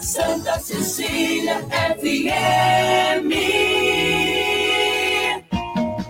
Santa Cecília FM.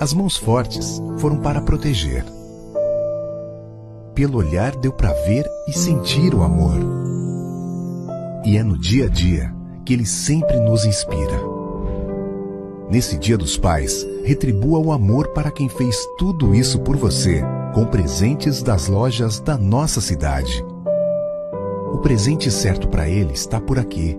As mãos fortes foram para proteger. Pelo olhar deu para ver e sentir o amor. E é no dia a dia que ele sempre nos inspira. Nesse Dia dos Pais, retribua o amor para quem fez tudo isso por você, com presentes das lojas da nossa cidade. O presente certo para ele está por aqui.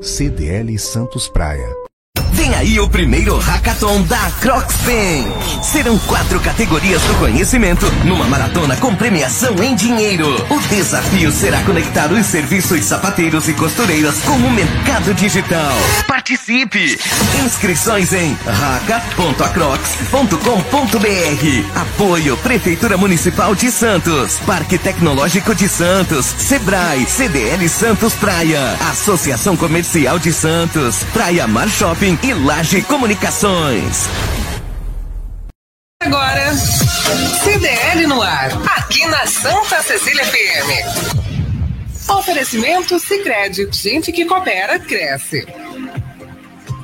CDL Santos Praia. Vem aí o primeiro hackathon da Crocspen. Serão quatro categorias do conhecimento numa maratona com premiação em dinheiro. O desafio será conectar os serviços sapateiros e costureiras com o mercado digital. Participe! Inscrições em haca.acrocs.com.br. Apoio Prefeitura Municipal de Santos, Parque Tecnológico de Santos, Sebrae, CDL Santos Praia, Associação Comercial de Santos, Praia Mar Shopping e Laje Comunicações. Agora, CDL no ar, aqui na Santa Cecília FM. Oferecimento Sicredi, gente que coopera cresce.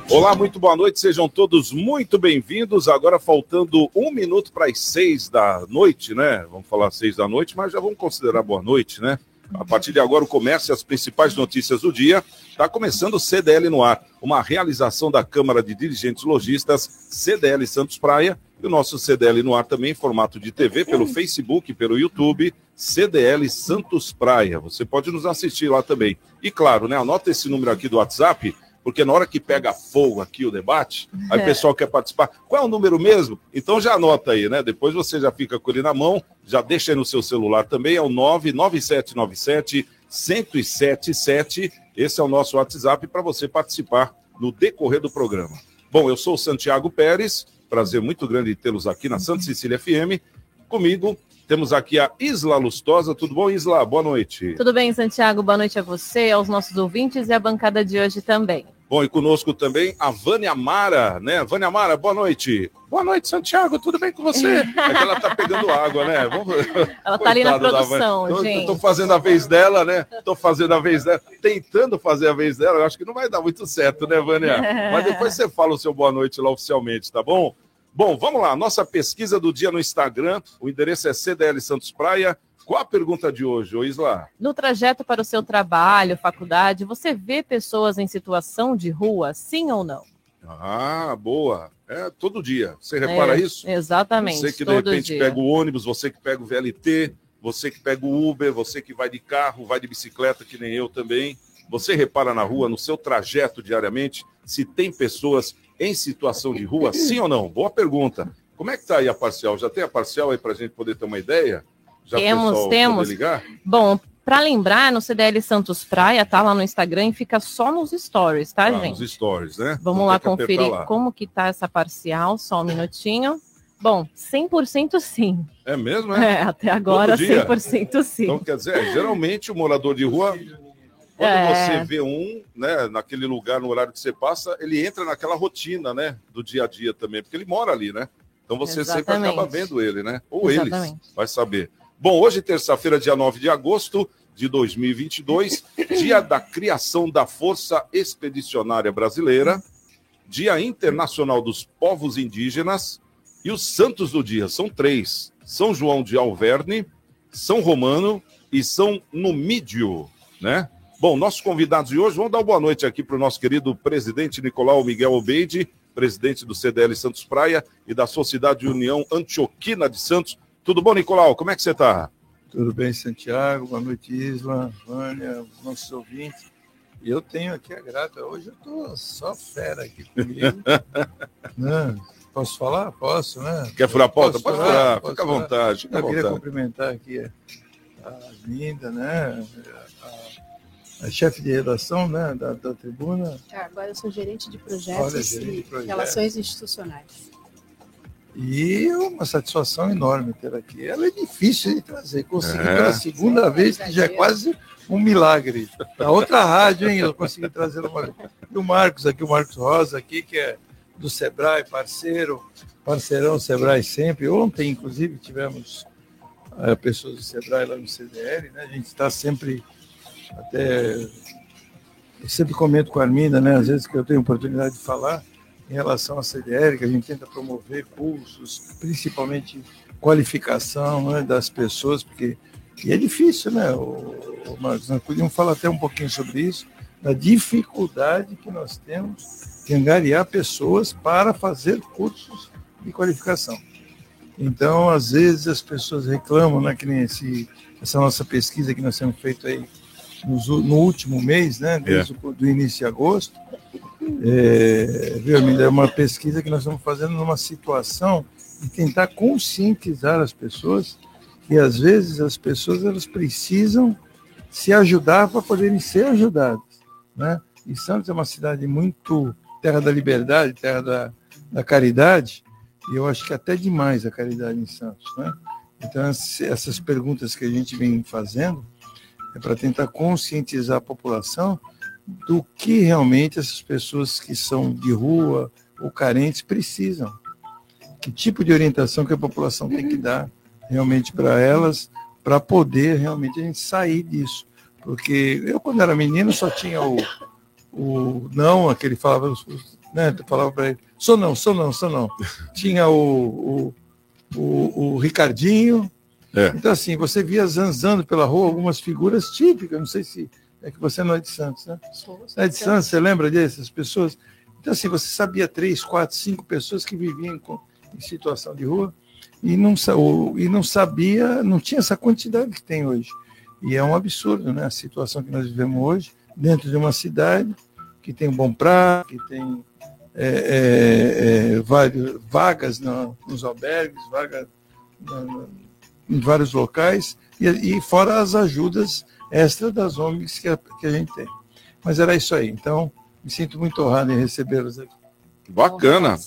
Olá, muito boa noite, sejam todos muito bem-vindos. Agora faltando um minuto para as seis da noite, né? Vamos falar seis da noite, mas já vamos considerar boa noite, né? A partir de agora, o comércio e as principais notícias do dia. Está começando o CDL no ar, uma realização da Câmara de Dirigentes Logistas, CDL Santos Praia, e o nosso CDL no ar também em formato de TV, pelo Facebook, pelo YouTube, CDL Santos Praia. Você pode nos assistir lá também. E claro, né? Anota esse número aqui do WhatsApp, porque na hora que pega fogo aqui o debate, aí o É. pessoal quer participar. Qual é o número mesmo? Então já anota aí, né? Depois você já fica com ele na mão, já deixa aí no seu celular também, é o 99797 1077. Esse é o nosso WhatsApp para você participar no decorrer do programa. Bom, eu sou o Santiago Pérez, prazer muito grande tê-los aqui na Santa Cecília FM. Comigo temos aqui a Isla Lustosa. Tudo bom, Isla? Boa noite. Tudo bem, Santiago? Boa noite a você, aos nossos ouvintes e à bancada de hoje também. Bom, e conosco também a Vânia Mara, né? Vânia Mara, boa noite. Boa noite, Santiago, tudo bem com você? É que ela tá pegando água, né? Vamos... Ela tá ali na da produção. Eu- gente. Eu tô fazendo a vez dela, né? Tô fazendo a vez dela, tentando fazer a vez dela. Eu acho que não vai dar muito certo, né, Vânia? Mas depois você fala o seu boa noite lá oficialmente, tá bom? Bom, vamos lá. Nossa pesquisa do dia no Instagram. O endereço é CDL Santos Praia. Qual a pergunta de hoje, Isla? No trajeto para o seu trabalho, faculdade, você vê pessoas em situação de rua, sim ou não? Ah, boa. É todo dia. Você repara É, isso? Exatamente. Você que de repente dia. pega o ônibus, você que pega o VLT, você que pega o Uber, você que vai de carro, vai de bicicleta, que nem eu também. Você repara na rua, no seu trajeto diariamente, se tem pessoas em situação de rua, sim ou não? Boa pergunta. Como é que tá aí a parcial? Já tem a parcial aí para a gente poder ter uma ideia? Já Temos, temos. Bom, para lembrar, no CDL Santos Praia, tá lá no Instagram e fica só nos stories, tá, Ah, gente? Nos stories, né? Vamos Não lá conferir lá. como que tá essa parcial, só um minutinho. Bom, 100% sim. É mesmo, É, é? até agora Todo dia? 100% sim. Então, quer dizer, geralmente o morador de rua, quando É. você vê um, né, naquele lugar, no horário que você passa, ele entra naquela rotina, né, do dia a dia também, porque ele mora ali, né? Então você sempre Exatamente. acaba vendo ele, né? Ou Exatamente. eles, vai saber. Bom, hoje, terça-feira, dia 9 de agosto de 2022, dia da criação da Força Expedicionária Brasileira, Dia Internacional dos Povos Indígenas e os Santos do Dia. São três. São João de Alverne, São Romano e São Numídio, né? Bom, nossos convidados de hoje, vamos dar uma boa noite aqui para o nosso querido presidente Nicolau Miguel Obeide, presidente do CDL Santos Praia e da Sociedade União Antioquina de Santos. Tudo bom, Nicolau? Como é que você está? Tudo bem, Santiago? Boa noite, Isla, Vânia, nossos ouvintes. E eu tenho aqui a grata. Hoje eu estou só fera aqui comigo. né? Posso falar? Posso, né? Quer furar a pauta? Pode furar, fica à vontade. Fica eu queria vontade. cumprimentar aqui a, Linda, né? A, a chefe de redação né? da, da tribuna. Ah, Agora eu sou gerente de projetos Olha, gerente de e projetos. relações institucionais. E é uma satisfação enorme ter aqui. Ela é difícil de trazer. Consegui É. pela segunda vez, que já é quase um milagre. Da outra rádio, hein? Eu consegui trazer uma vez. E o Marcos aqui, o Marcos Rosa aqui, que é do Sebrae, parceiro, parceirão Sebrae sempre. Ontem, inclusive, tivemos eh, pessoas do Sebrae lá no CDL, né? A gente está sempre até eu sempre comento com a Arminda, né, às vezes que eu tenho oportunidade de falar em relação à CDL, que a gente tenta promover cursos, principalmente qualificação né, das pessoas, porque e é difícil, né, o? Nós podíamos falar até um pouquinho sobre isso, da dificuldade que nós temos de angariar pessoas para fazer cursos de qualificação. Então, às vezes, as pessoas reclamam, né, que nem esse, essa nossa pesquisa que nós temos feito aí nos u- no último mês, né, desde o do início de agosto, é, viu, Arminda? É uma pesquisa que nós estamos fazendo numa situação de tentar conscientizar as pessoas que às vezes as pessoas elas precisam se ajudar para poderem ser ajudadas, né? E Santos é uma cidade muito terra da liberdade, terra da, da caridade, e eu acho que até demais a caridade em Santos, né? Então ess- essas perguntas que a gente vem fazendo é para tentar conscientizar a população do que realmente essas pessoas que são de rua ou carentes precisam. Que tipo de orientação que a população tem que dar realmente para elas, para poder realmente a gente sair disso. Porque eu, quando era menino, só tinha o, o não, aquele falava, né, tu falava para ele, sou não, sou não, sou não. Tinha o, o, o, o Ricardinho. É. Então, assim, você via zanzando pela rua algumas figuras típicas, não sei se é que você não é de Santos, né? É de Santos, você lembra dessas pessoas? Então, assim, você sabia três, quatro, cinco pessoas que viviam com- em situação de rua e não, ou- e não sabia, não tinha essa quantidade que tem hoje. E é um absurdo, né? A situação que nós vivemos hoje, dentro de uma cidade que tem um bom prato, que tem é, é, é, vários, vagas na- nos albergues, vagas em vários locais, e, e fora as ajudas extra das ONGs que a, que a gente tem. Mas era isso aí. Então, me sinto muito honrado em recebê-los aqui. Bacana.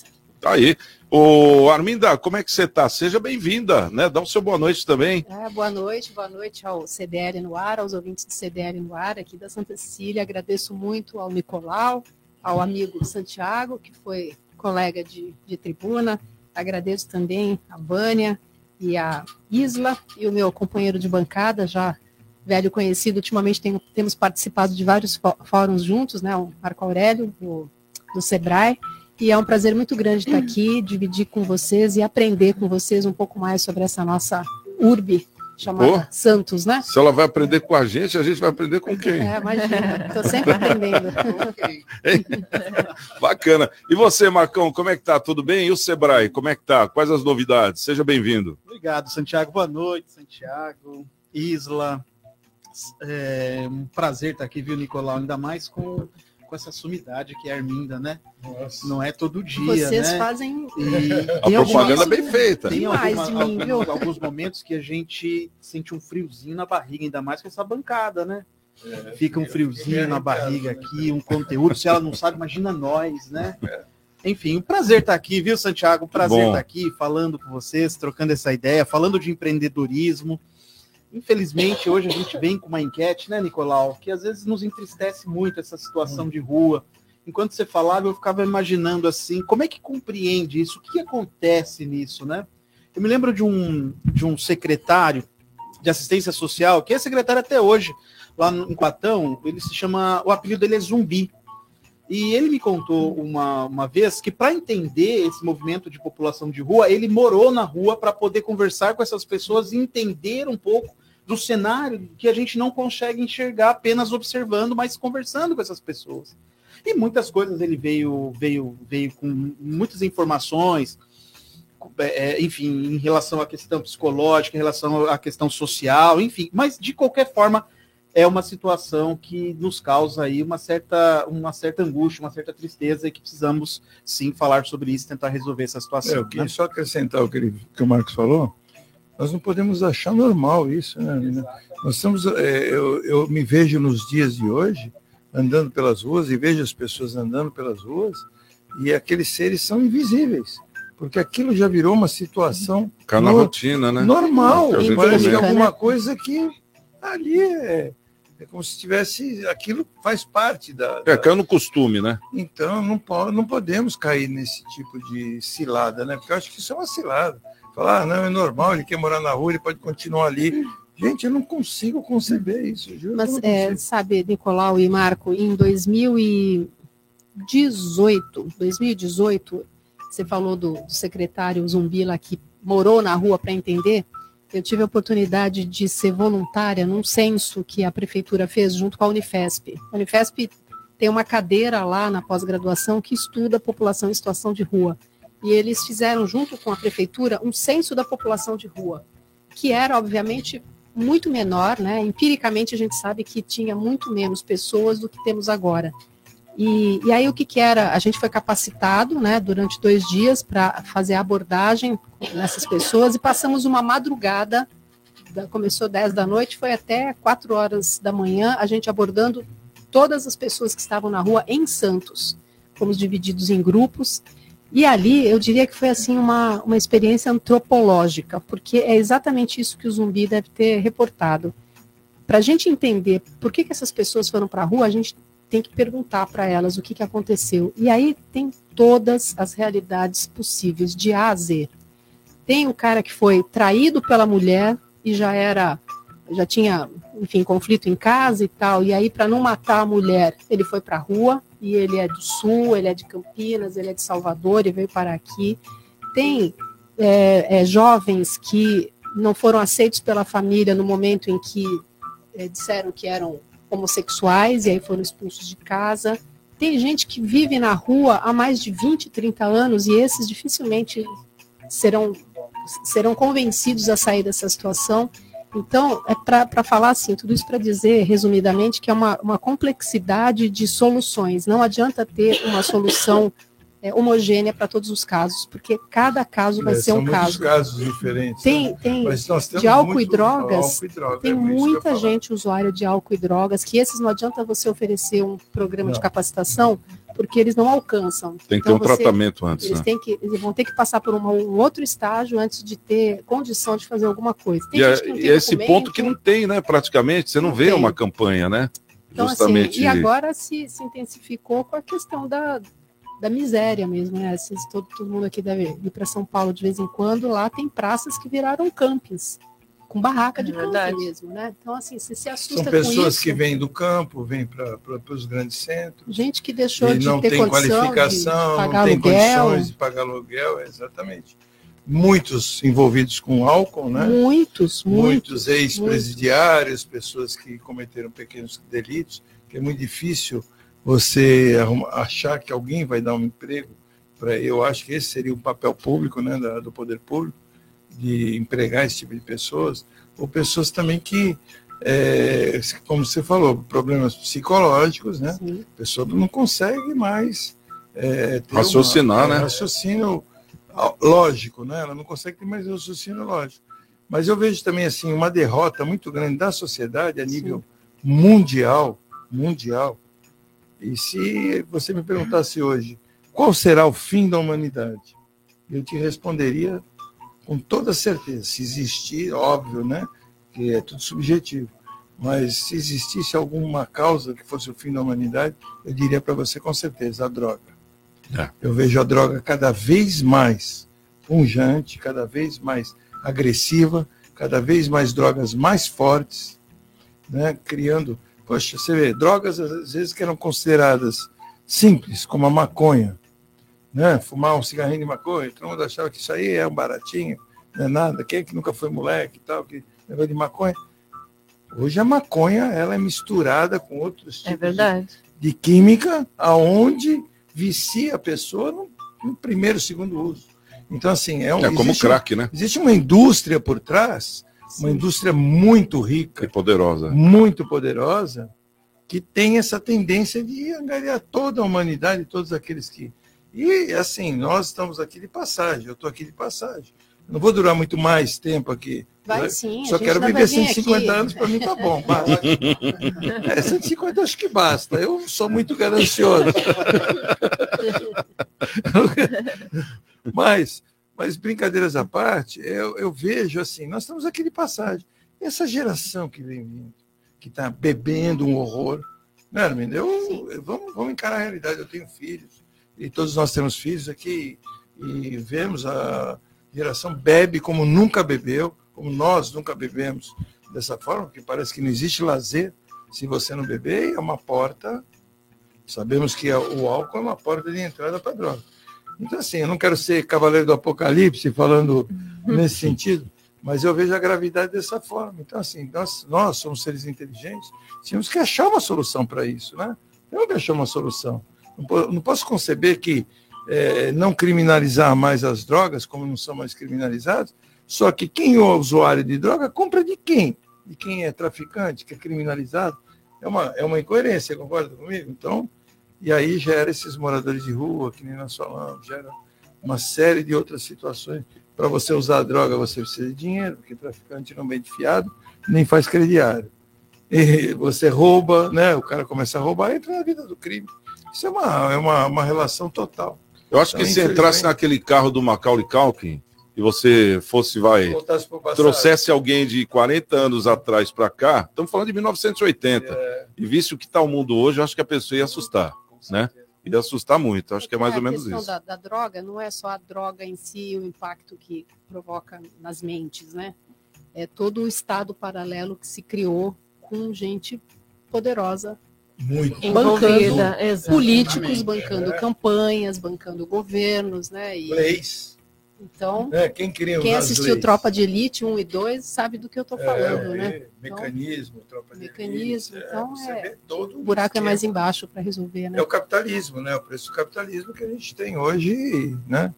Tá aí. Ô, Arminda, como é que você tá? Seja bem-vinda, né? Dá o seu boa noite também. Ah, boa noite, boa noite ao CDL no ar, aos ouvintes do CDL no ar aqui da Santa Cecília. Agradeço muito ao Nicolau, ao amigo Santiago, que foi colega de, de tribuna. Agradeço também a Vânia e a Isla e o meu companheiro de bancada, já velho conhecido. Ultimamente tenho- temos participado de vários fó- fóruns juntos, né? O Marco Aurélio, do, do Sebrae. E é um prazer muito grande estar aqui, dividir com vocês e aprender com vocês um pouco mais sobre essa nossa urbe chamada Pô. Santos, né? Se ela vai aprender com a gente, a gente vai aprender com quem? É, imagina, estou sempre aprendendo. Bacana. E você, Marcão, como é que tá? Tudo bem? E o Sebrae, como é que tá? Quais as novidades? Seja bem-vindo. Obrigado, Santiago. Boa noite, Santiago, Isla. É um prazer estar aqui, viu, Nicolau? Ainda mais com, com essa sumidade que é a Arminda, né? Não é todo dia, Vocês né? fazem E A propaganda algumas- bem feita. Tem alguma- de mim, viu? alguns, alguns momentos que a gente sente um friozinho na barriga, ainda mais com essa bancada, né? Fica um friozinho na barriga aqui, um conteúdo. Se ela não sabe, imagina nós, né? Enfim, um prazer estar aqui, viu, Santiago? Um prazer estar aqui falando com vocês, trocando essa ideia, falando de empreendedorismo. Infelizmente, hoje a gente vem com uma enquete, né, Nicolau, que às vezes nos entristece muito essa situação de rua. Enquanto você falava, eu ficava imaginando assim, como é que compreende isso? O que acontece nisso, né? Eu me lembro de um, de um secretário de assistência social, que é secretário até hoje, lá no- em Platão, ele se chama, o apelido dele é Zumbi. E ele me contou uma, uma vez que, para entender esse movimento de população de rua, ele morou na rua para poder conversar com essas pessoas e entender um pouco do cenário que a gente não consegue enxergar apenas observando, mas conversando com essas pessoas. E muitas coisas ele veio, veio, veio com muitas informações, é, enfim, em relação à questão psicológica, em relação à questão social, enfim, mas de qualquer forma é uma situação que nos causa aí uma certa, uma certa angústia, uma certa tristeza e que precisamos sim falar sobre isso, tentar resolver essa situação. É, eu queria né? só acrescentar o que, ele, que o Marcos falou. Nós não podemos achar normal isso, né? Nós estamos, é, eu, eu me vejo nos dias de hoje andando pelas ruas e vejo as pessoas andando pelas ruas e aqueles seres são invisíveis porque aquilo já virou uma situação Ficar na no, rotina, né? Normal, parece que alguma coisa que ali é, é como se tivesse aquilo faz parte da, da... É, caiu no costume, né? Então não, não podemos cair nesse tipo de cilada, né? Porque eu acho que isso é uma cilada. Falar, ah, não, é normal, ele quer morar na rua, ele pode continuar ali. Gente, eu não consigo conceber isso. Juro Mas, é, sabe, Nicolau e Marco, em 2018, 2018, você falou do, do secretário Zumbi lá que morou na rua para entender. Eu tive a oportunidade de ser voluntária num censo que a prefeitura fez junto com a Unifesp. A Unifesp tem uma cadeira lá na pós-graduação que estuda a população em situação de rua. E eles fizeram, junto com a prefeitura, um censo da população de rua, que era, obviamente, muito menor, né? Empiricamente, a gente sabe que tinha muito menos pessoas do que temos agora. E, e, aí o que, que era? A gente foi capacitado né, durante dois dias para fazer a abordagem nessas pessoas e passamos uma madrugada, começou 10 da noite, foi até 4 horas da manhã, a gente abordando todas as pessoas que estavam na rua em Santos. Fomos divididos em grupos. E ali eu diria que foi assim uma, uma experiência antropológica, porque é exatamente isso que o zumbi deve ter reportado. Para a gente entender por que, que essas pessoas foram para a rua, a gente tem que perguntar para elas o que, que aconteceu. E aí tem todas as realidades possíveis, de A a Z. Tem o cara que foi traído pela mulher e já era, já tinha, enfim, conflito em casa e tal, e aí para não matar a mulher, ele foi para a rua, e ele é do Sul, ele é de Campinas, ele é de Salvador e veio parar aqui. Tem é, é, jovens que não foram aceitos pela família no momento em que é, disseram que eram homossexuais e aí foram expulsos de casa. Tem gente que vive na rua há mais de 20, 30 anos e esses dificilmente serão, serão convencidos a sair dessa situação. Então, é para falar assim, tudo isso para dizer, resumidamente, que é uma, uma complexidade de soluções. Não adianta ter uma solução é, homogênea para todos os casos, porque cada caso vai é, ser um caso. casos diferentes. Tem, né? tem de álcool e drogas, álcool e droga, tem é muita gente usuária de álcool e drogas, que esses não adianta você oferecer um programa não. de capacitação, porque eles não alcançam. Tem que então, ter um você, tratamento antes. Eles, né? têm que, eles vão ter que passar por uma, um outro estágio antes de ter condição de fazer alguma coisa. Tem e, é, e esse ponto que não tem, né? Praticamente, você não, não vê tem. uma campanha, né? Então, assim, Justamente... assim, e agora se, se intensificou com a questão da, da miséria mesmo, né? Vocês, todo, todo mundo aqui deve ir para São Paulo de vez em quando, lá tem praças que viraram campings, com barraca de é campo mesmo, né? Então, assim, você se assusta São pessoas que vêm do campo, vêm para os grandes centros. Gente que deixou de não ter tem qualificação, de não tem aluguel. condições de pagar aluguel, exatamente. Muitos envolvidos com álcool, né? Muitos, muitos. Muitos ex-presidiários, pessoas que cometeram pequenos delitos, que é muito difícil você achar que alguém vai dar um emprego para eu acho que esse seria o papel público né da, do poder público de empregar esse tipo de pessoas ou pessoas também que é, como você falou problemas psicológicos né Sim. a pessoa não consegue mais é, raciocinar uma, é, né raciocínio lógico né ela não consegue ter mais raciocínio lógico mas eu vejo também assim uma derrota muito grande da sociedade a nível Sim. mundial mundial e se você me perguntasse hoje qual será o fim da humanidade, eu te responderia com toda certeza. Se existir, óbvio, né? Que é tudo subjetivo. Mas se existisse alguma causa que fosse o fim da humanidade, eu diria para você com certeza a droga. É. Eu vejo a droga cada vez mais punjante, cada vez mais agressiva, cada vez mais drogas mais fortes, né? criando Poxa, você vê, drogas às vezes que eram consideradas simples, como a maconha. Né? Fumar um cigarrinho de maconha, todo mundo achava que isso aí é um baratinho, não é nada. Quem é que nunca foi moleque e tal, que negócio de maconha? Hoje a maconha ela é misturada com outros É tipos verdade. de, de química, aonde vicia a pessoa no, no primeiro, segundo uso. Então, assim, é um. É como existe crack, né? Existe uma indústria por trás, uma indústria muito rica, E poderosa. muito poderosa, que tem essa tendência de angariar toda a humanidade, todos aqueles que. E, assim, nós estamos aqui de passagem, eu estou aqui de passagem. Não vou durar muito mais tempo aqui. Vai né? sim, Só quero viver vir 150 aqui. anos, para mim tá bom. É, 150 acho que basta. Eu sou muito ganancioso. mas, mas brincadeiras à parte, eu, eu vejo assim, nós estamos aqui de passagem. Essa geração que vem vindo, que está bebendo um horror, né, Armindo? Eu, eu- vamos, vamos encarar a realidade. Eu tenho filhos, e todos nós temos filhos aqui, e vemos a geração bebe como nunca bebeu, como nós nunca bebemos dessa forma, porque parece que não existe lazer se você não beber, é uma porta. Sabemos que a- o álcool é uma porta de entrada para droga. Então, assim, eu não quero ser cavaleiro do apocalipse falando nesse sentido, mas eu vejo a gravidade dessa forma. Então, assim, nós, nós somos seres inteligentes, tínhamos que achar uma solução para isso, né? Temos que achar uma solução. Não, po- não posso conceber que eh, não criminalizar mais as drogas, como não são mais criminalizadas, só que quem é usuário de droga compra de quem? De quem é traficante, que é criminalizado. É uma, é uma incoerência, concorda comigo? Então, e aí gera esses moradores de rua, que nem nós falamos, gera uma série de outras situações. Para você usar a droga, você precisa de dinheiro, porque traficante não vem de fiado, nem faz crediário. E você rouba, né? O cara começa a roubar, entra na vida do crime. Isso é uma, é uma, uma relação total. Eu acho que Então, se entrasse naquele carro do Macaulay Culkin e você fosse, vai, trouxesse alguém de 40 anos atrás para cá, estamos falando de 1980, É. e visse o que está o mundo hoje, eu acho que a pessoa ia assustar, né? Ia assustar muito, acho que é mais ou a menos questão isso. Da, da droga não é só a droga em si, o impacto que provoca nas mentes, né? É todo o estado paralelo que se criou com gente poderosa Muito. Envolvida, bancando políticos, bancando É. campanhas, bancando governos, né? E, Leis. Então, Né? Quem queria quem assistiu leis? Tropa de Elite 1 e 2 sabe do que eu estou É, falando, é, né? Mecanismo, tropa de Mecanismo, elite, então você é- todo O buraco é esquema. mais embaixo para resolver, né? É o capitalismo, né? O preço do capitalismo que a gente tem hoje, né?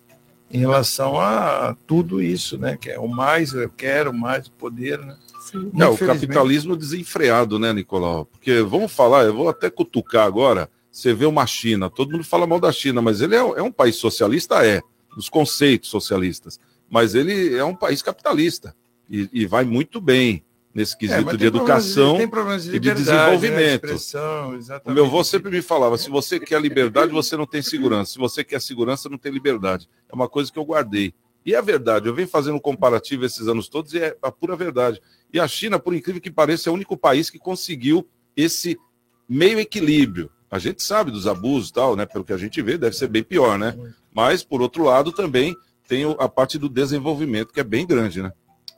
Em relação a tudo isso, né? Que é o mais, eu quero mais o poder, né? Sim. É, o capitalismo desenfreado, né, Nicolau? Porque, vamos falar, eu vou até cutucar agora, você vê uma China, todo mundo fala mal da China, mas ele é, é um país socialista, é, dos conceitos socialistas, mas ele é um país capitalista e, e vai muito bem nesse É, quesito mas de problemas educação. problemas e de liberdade, desenvolvimento. Né? Expressão, O meu avô sempre me falava: se você quer liberdade, você não tem segurança. Se você quer segurança, não tem liberdade. É uma coisa que eu guardei. E é verdade, eu venho fazendo um comparativo esses anos todos e é a pura verdade. E a China, por incrível que pareça, é o único país que conseguiu esse meio equilíbrio. A gente sabe dos abusos e tal, né? Pelo que a gente vê, deve ser bem pior, né? Mas, por outro lado, também tem a parte do desenvolvimento, que é bem grande, né?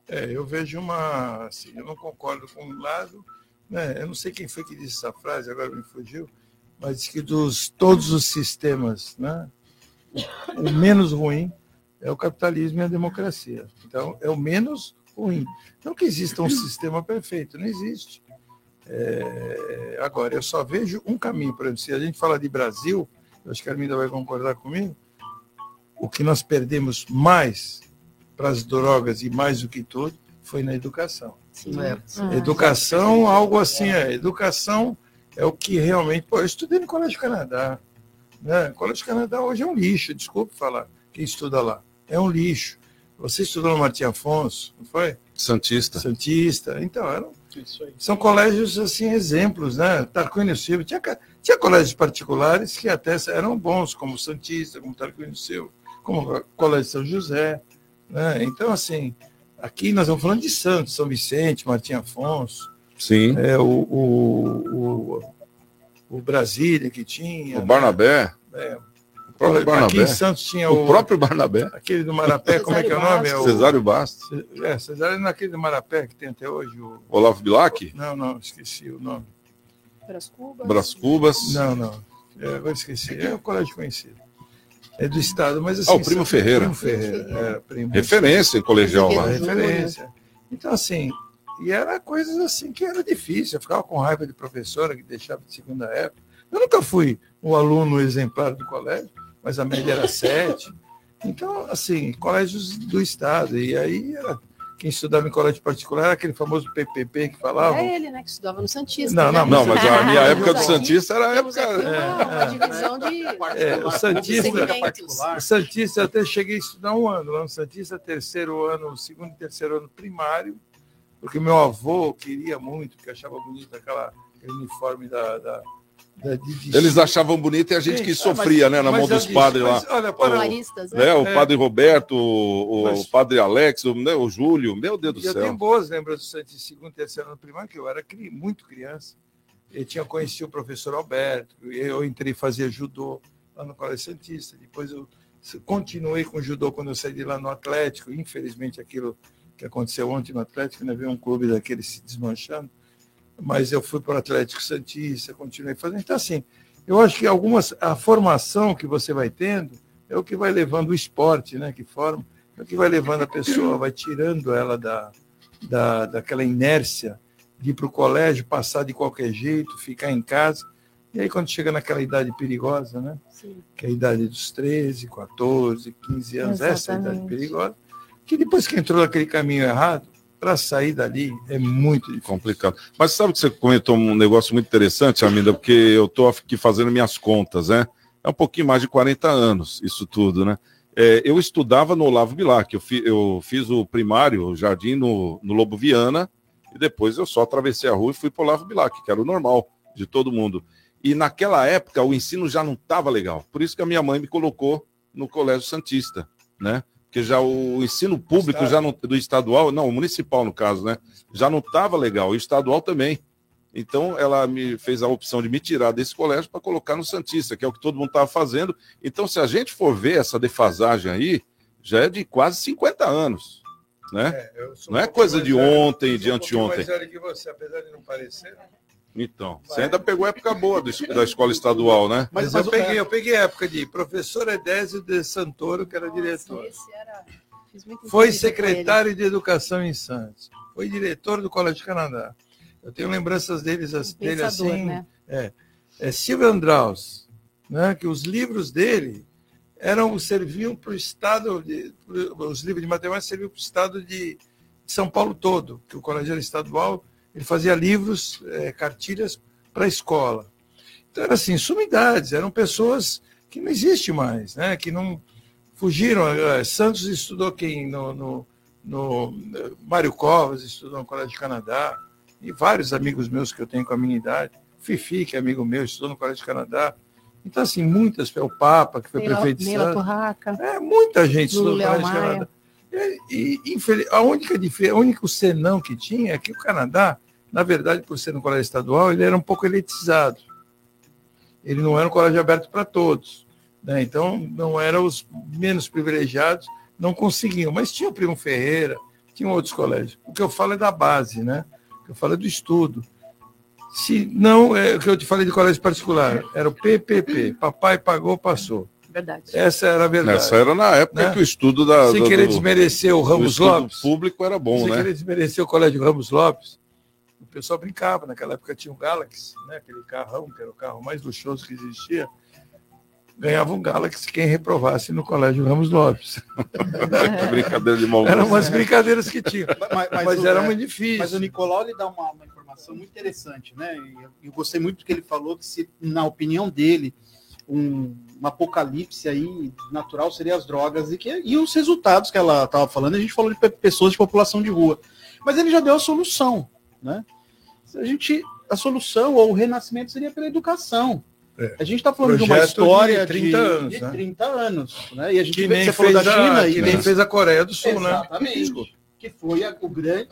É, eu vejo uma. Assim, eu não concordo com um lado. Né? Eu não sei quem foi que disse essa frase, agora me fugiu, mas que dos todos os sistemas, né, o menos ruim é o capitalismo e a democracia. Então, é o menos ruim. Não que exista um sistema perfeito, não existe. É, agora, eu só vejo um caminho. Por exemplo, se a gente fala de Brasil, eu acho que a Arminda vai concordar comigo, o que nós perdemos mais para as drogas e mais do que tudo foi na educação. Sim. É. Ah, Educação, algo assim, é. Educação é o que realmente. Pô, eu estudei no Colégio Canadá. Né? O Colégio Canadá hoje é um lixo, desculpe falar, quem estuda lá. É um lixo. Você estudou no Martim Afonso, não foi? Santista. Santista. Então, eram, são colégios, assim, exemplos, né? Tarquínio Silva. Tinha, tinha colégios particulares que até eram bons, como Santista, como Tarquínio Silva, Colégio São José. Né? Então, assim, aqui nós estamos falando de Santos, São Vicente, Martim Afonso, Sim. é, o, o, o, o Brasília que tinha. O Barnabé, né? o próprio Aqui Barnabé. em Santos tinha O o, próprio Barnabé. aquele do Marapé, como é que é o nome? É o, Cesário Bastos. É, Cesário naquele do Marapé que tem até hoje. O, Olavo Bilac. não, não, esqueci o nome. Brás Cubas. Bras Cubas. Não, não. É, agora esqueci. É um colégio conhecido. É do estado, mas assim. Ah, o Primo Ferreira. Primo Ferreira. É, primo. Referência em colegial lá. Referência. Então, assim, e era coisas assim que era difícil. Eu ficava com raiva de professora que deixava de segunda época. Eu nunca fui um aluno exemplar do colégio, mas a média era sete. Então, assim, colégios do estado. E aí era. Quem estudava em colégio particular era aquele famoso PPP que falava. É ele, né, que estudava no Santista. Não, né? não, Não, mas a minha Temos época do Santista era a época. aqui uma, uma divisão de É, o Santista, o Santista eu até cheguei a estudar um ano lá no Santista, terceiro ano, segundo e terceiro ano primário, porque meu avô queria muito, porque achava bonito aquela, aquele uniforme da. da, Eles achavam bonito e a gente Sim, que ah, sofria, mas- né? Na mão eu dos padres lá. mas, olha, para- Maristas, Né? né? O É. padre Roberto, o, o Mas- padre Alex, o, né, o Júlio, meu Deus do E eu tenho céu. boas lembranças do Santista, segundo e terceiro ano primário, que eu era cri- muito criança. Eu tinha conhecido o professor Alberto, eu entrei fazer judô lá no Colégio Santista. Depois eu continuei com judô quando eu saí de lá no Atlético. Infelizmente, aquilo que aconteceu ontem no Atlético, né? Ver um clube daquele se desmanchando. Mas eu fui para o Atlético Santista, continuei fazendo. Então, assim, eu acho que algumas a formação que você vai tendo é o que vai levando o esporte, né? Que forma, é o que vai levando a pessoa, vai tirando ela da, da, daquela inércia de ir para o colégio, passar de qualquer jeito, ficar em casa. E aí, quando chega naquela idade perigosa, né? Sim. que é a idade dos 13, 14, 15 anos, essa é a idade Exatamente. perigosa, que depois que entrou naquele caminho errado, para sair dali é muito difícil. Complicado. Mas sabe que você comentou um negócio muito interessante, Aminda, porque eu estou aqui fazendo minhas contas, né? É um pouquinho mais de 40 anos isso tudo, né? É, eu estudava no Olavo Bilac, eu, fi- eu fiz o primário, o jardim no, no Lobo Viana, e depois eu só atravessei a rua e fui para o Olavo Bilac, que era o normal de todo mundo. E naquela época o ensino já não estava legal. Por isso que a minha mãe me colocou no Colégio Santista, né? Porque já o ensino público já não, do estadual, não, o municipal no caso, né? Já não estava legal, o estadual também. Então ela me fez a opção de me tirar desse colégio para colocar no Santista, que é o que todo mundo estava fazendo. Então, se a gente for ver essa defasagem aí, já é de quase 50 anos, né? sou Não é um coisa de ontem, de sou um anteontem. mais velho que você, apesar de não parecer. Então, você ainda pegou a época boa do da escola estadual, né? Mas, Mas- eu, peguei, eu peguei a época de professor Edésio de Santoro, que era diretor. Esse era... Foi secretário de Educação em Santos. Foi diretor do Colégio Canadá. Eu tenho lembranças deles, as- dele Pensador, assim. né? É, é Silvio Andraus, né, que os livros dele eram serviam para o estado, de, pro- os livros de matemática serviam para o estado de, de São Paulo todo, que o colégio era estadual, ele fazia livros, é, cartilhas para a escola. Então era assim, sumidades, eram pessoas que não existem mais, né, que não fugiram. Eh, Santos estudou quem no, no, no Mário Covas estudou no Colégio de Canadá e vários amigos meus que eu tenho com a minha idade. Fifi, que é amigo meu, estudou no Colégio de Canadá. Então, assim, muitas, o Papa, que foi Neila- prefeito de Neila Santos. Torraca. É, muita gente estudou no Colégio. Canadá. E, a única diferença, o único senão que tinha é que o Canadá, na verdade, por ser um colégio estadual, ele era um pouco elitizado. Ele não era um colégio aberto para todos. né? Então, não eram os menos privilegiados, não conseguiam. Mas tinha o Primo Ferreira, tinha outros colégios. O que eu falo é da base, né? O que eu falo é do estudo. Se não, é o que eu te falei de colégio particular, era o PPP. Papai pagou, passou. Verdade. Essa era a verdade. Essa era na época Né? que o estudo da, Sem querer do- desmerecer o Ramos estudo Lopes. público era bom, Sem né? querer desmerecer o colégio Ramos Lopes. O pessoal brincava, naquela época tinha o Galaxy, né? aquele carrão, que era o carro mais luxuoso que existia. Ganhava um Galaxy quem reprovasse no colégio Ramos Lopes. Brincadeira de mau Eram umas brincadeiras que tinham. Mas, Mas, o- era é, muito difícil. Mas o Nicolau ele dá uma, uma informação muito interessante, né? E eu, eu gostei muito do que ele falou, que se, na opinião dele, um, um apocalipse aí natural seria as drogas e, que, e os resultados que ela estava falando, a gente falou de pe- pessoas de população de rua. Mas ele já deu a solução, né? A gente, a solução ou o renascimento seria pela educação. É. A gente está falando de uma Projeto de história 30 anos, de né? 30 anos, né? E a gente que vê nem, você falou da a, China que e nem fez a Coreia do Sul, né? Exatamente. Que foi a, o grande,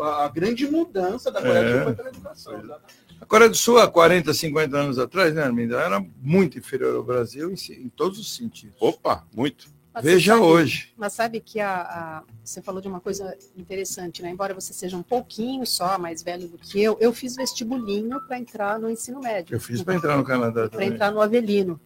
a, a grande mudança da Coreia do É. Sul foi pela educação. exatamente. A Coreia do Sul, há 40, 50 anos atrás, né, Arminda, era muito inferior ao Brasil em, em todos os sentidos. Opa, muito. Mas Veja sabe- hoje. Mas sabe que a, a- você falou de uma coisa interessante, né? Embora você seja um pouquinho só mais velho do que eu, eu fiz vestibulinho para entrar no ensino médio. Eu fiz para entrar no Canadá para entrar no Avelino.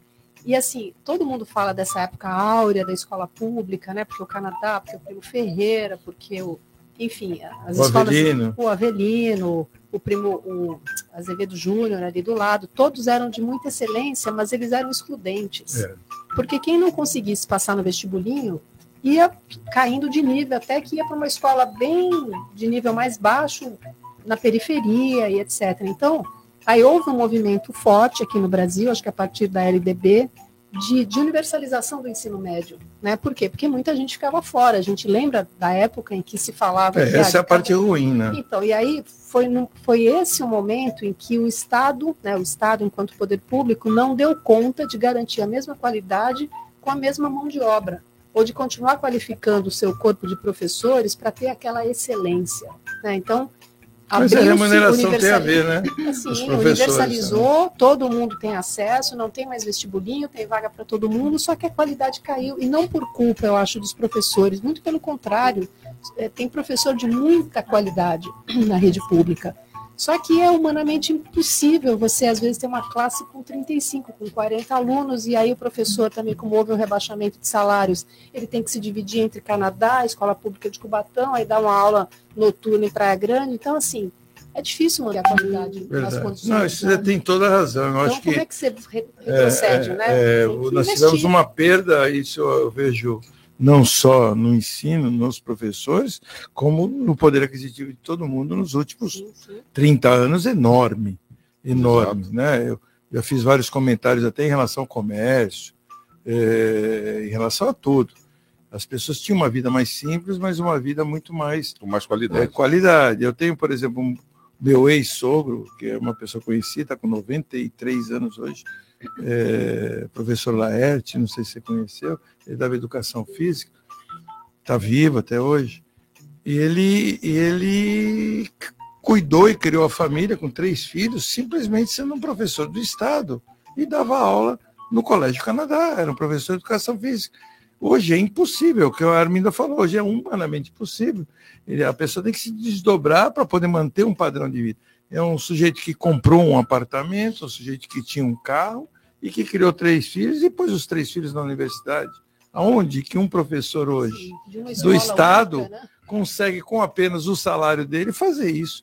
E assim, todo mundo fala dessa época áurea da escola pública, né? Porque o Canadá, porque o Primo Ferreira, porque o. Enfim, as O escolas. Avelino. O Avelino, o Primo, o Azevedo Júnior ali do lado, todos eram de muita excelência, mas eles eram excludentes. É. Porque quem não conseguisse passar no vestibulinho ia caindo de nível, até que ia para uma escola bem de nível mais baixo, na periferia e etc. Então, aí houve um movimento forte aqui no Brasil, acho que a partir da LDB, de, de universalização do ensino médio. Né? Por quê? Porque muita gente ficava fora. A gente lembra da época em que se falava. É, essa é a parte ruim, né? então, e aí foi, foi esse o momento em que o Estado, né, o Estado enquanto poder público, não deu conta de garantir a mesma qualidade com a mesma mão de obra, ou de continuar qualificando o seu corpo de professores para ter aquela excelência. né? Então, Mas a abriu-se, remuneração tem a ver, né? Assim, Os universalizou, todo mundo tem acesso, não tem mais vestibulinho, tem vaga para todo mundo, só que a qualidade caiu. E não por culpa, eu acho, dos professores, muito pelo contrário, é, tem professor de muita qualidade na rede pública. Só que é humanamente impossível você, às vezes, ter uma classe com 35, com 40 alunos, e aí o professor também, como houve um rebaixamento de salários, ele tem que se dividir entre Canadá, Escola Pública de Cubatão, aí dá uma aula noturna em Praia Grande. Então, assim, é difícil manter a qualidade nas Verdade. condições. Não, isso né? você tem toda a razão. Eu Então, acho como que é que você re- retrocede, é, né? é, nós tivemos uma perda, isso eu vejo não só no ensino, nos professores, como no poder aquisitivo de todo mundo nos últimos 30 anos, enorme, enorme, né? Eu já fiz vários comentários até em relação ao comércio, eh, em relação a tudo. As pessoas tinham uma vida mais simples, mas uma vida muito mais com mais qualidade. é, qualidade. Eu tenho, por exemplo, um, meu ex-sogro, que é uma pessoa conhecida, está com 93 anos hoje, é, professor Laerte, não sei se você conheceu, ele dava educação física, está vivo até hoje. E ele, ele cuidou e criou a família com três filhos, simplesmente sendo um professor do Estado e dava aula no Colégio Canadá, era um professor de educação física. Hoje é impossível, o que a Arminda falou, hoje é humanamente impossível. A pessoa tem que se desdobrar para poder manter um padrão de vida. É um sujeito que comprou um apartamento, um sujeito que tinha um carro e que criou três filhos e pôs os três filhos na universidade. Aonde que um professor hoje do Estado única, né? consegue, com apenas o salário dele, fazer isso?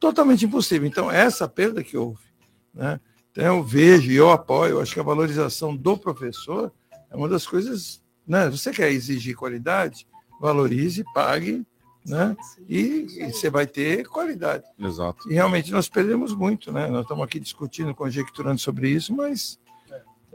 Totalmente impossível. Então, essa perda que houve. Né? Então, eu vejo e eu apoio, eu acho que a valorização do professor é uma das coisas. Né? Você quer exigir qualidade? Valorize, pague, né? e, e você vai ter qualidade. Exato. E realmente nós perdemos muito, né? Nós estamos aqui discutindo, conjecturando sobre isso, mas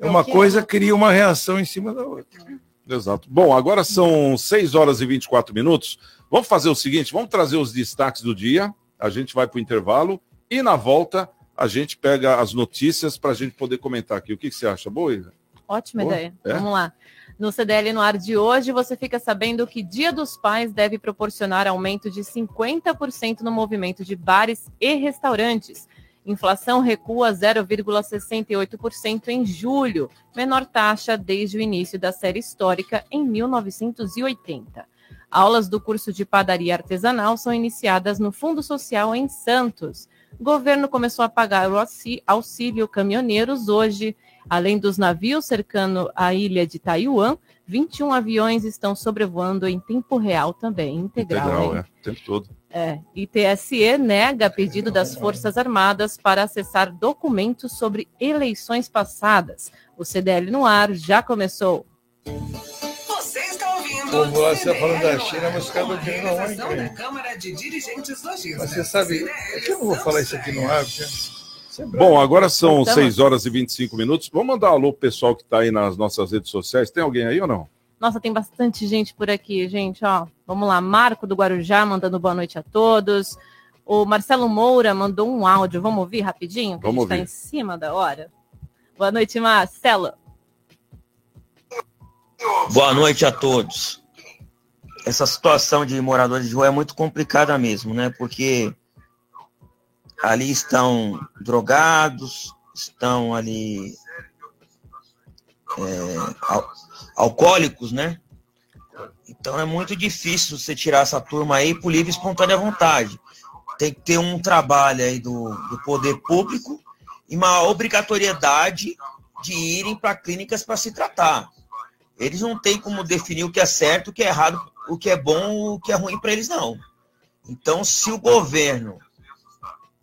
uma é, coisa né? cria uma reação em cima da outra. Exato. Bom, agora são 6 horas e 24 minutos. Vamos fazer o seguinte: vamos trazer os destaques do dia. A gente vai para o intervalo e na volta a gente pega as notícias para a gente poder comentar aqui. O que, que você acha? Boa, Isa? Ótima Boa. ideia. É? Vamos lá. No CDL no ar de hoje, você fica sabendo que Dia dos Pais deve proporcionar aumento de 50% no movimento de bares e restaurantes. Inflação recua 0,68% em julho, menor taxa desde o início da série histórica em 1980. Aulas do curso de padaria artesanal são iniciadas no Fundo Social em Santos. O governo começou a pagar o auxí- auxílio caminhoneiros hoje. Além dos navios cercando a ilha de Taiwan, 21 aviões estão sobrevoando em tempo real também, integral. Integral, hein? é. O tempo todo. É, e TSE nega pedido das Forças Armadas para acessar documentos sobre eleições passadas. O CDL no ar já começou. Você está ouvindo. Pô, você está falando da China, mas os caras com a não querem não, hein, realização cara? da Câmara de Dirigentes Lojistas. Mas você sabe, é que eu não vou falar isso aqui no ar, porque é. Bom, agora são Voltamos. 6 horas e 25 minutos. Vamos mandar um alô pro pessoal que está aí nas nossas redes sociais. Tem alguém aí ou não? Nossa, tem bastante gente por aqui, gente, ó. Vamos lá, Marco do Guarujá mandando boa noite a todos. O Marcelo Moura mandou um áudio, vamos ouvir rapidinho? Que Vamos a gente ouvir. tá em cima da hora. Boa noite, Marcelo. Boa noite a todos. Essa situação de moradores de rua é muito complicada mesmo, né? Porque ali estão drogados, estão ali é, al- alcoólicos, né? Então é muito difícil você tirar essa turma aí por livre e espontânea vontade. Tem que ter um trabalho aí do, do poder público e uma obrigatoriedade de irem para clínicas para se tratar. Eles não têm como definir o que é certo, o que é errado, o que é bom, o que é ruim para eles, não. Então, se o governo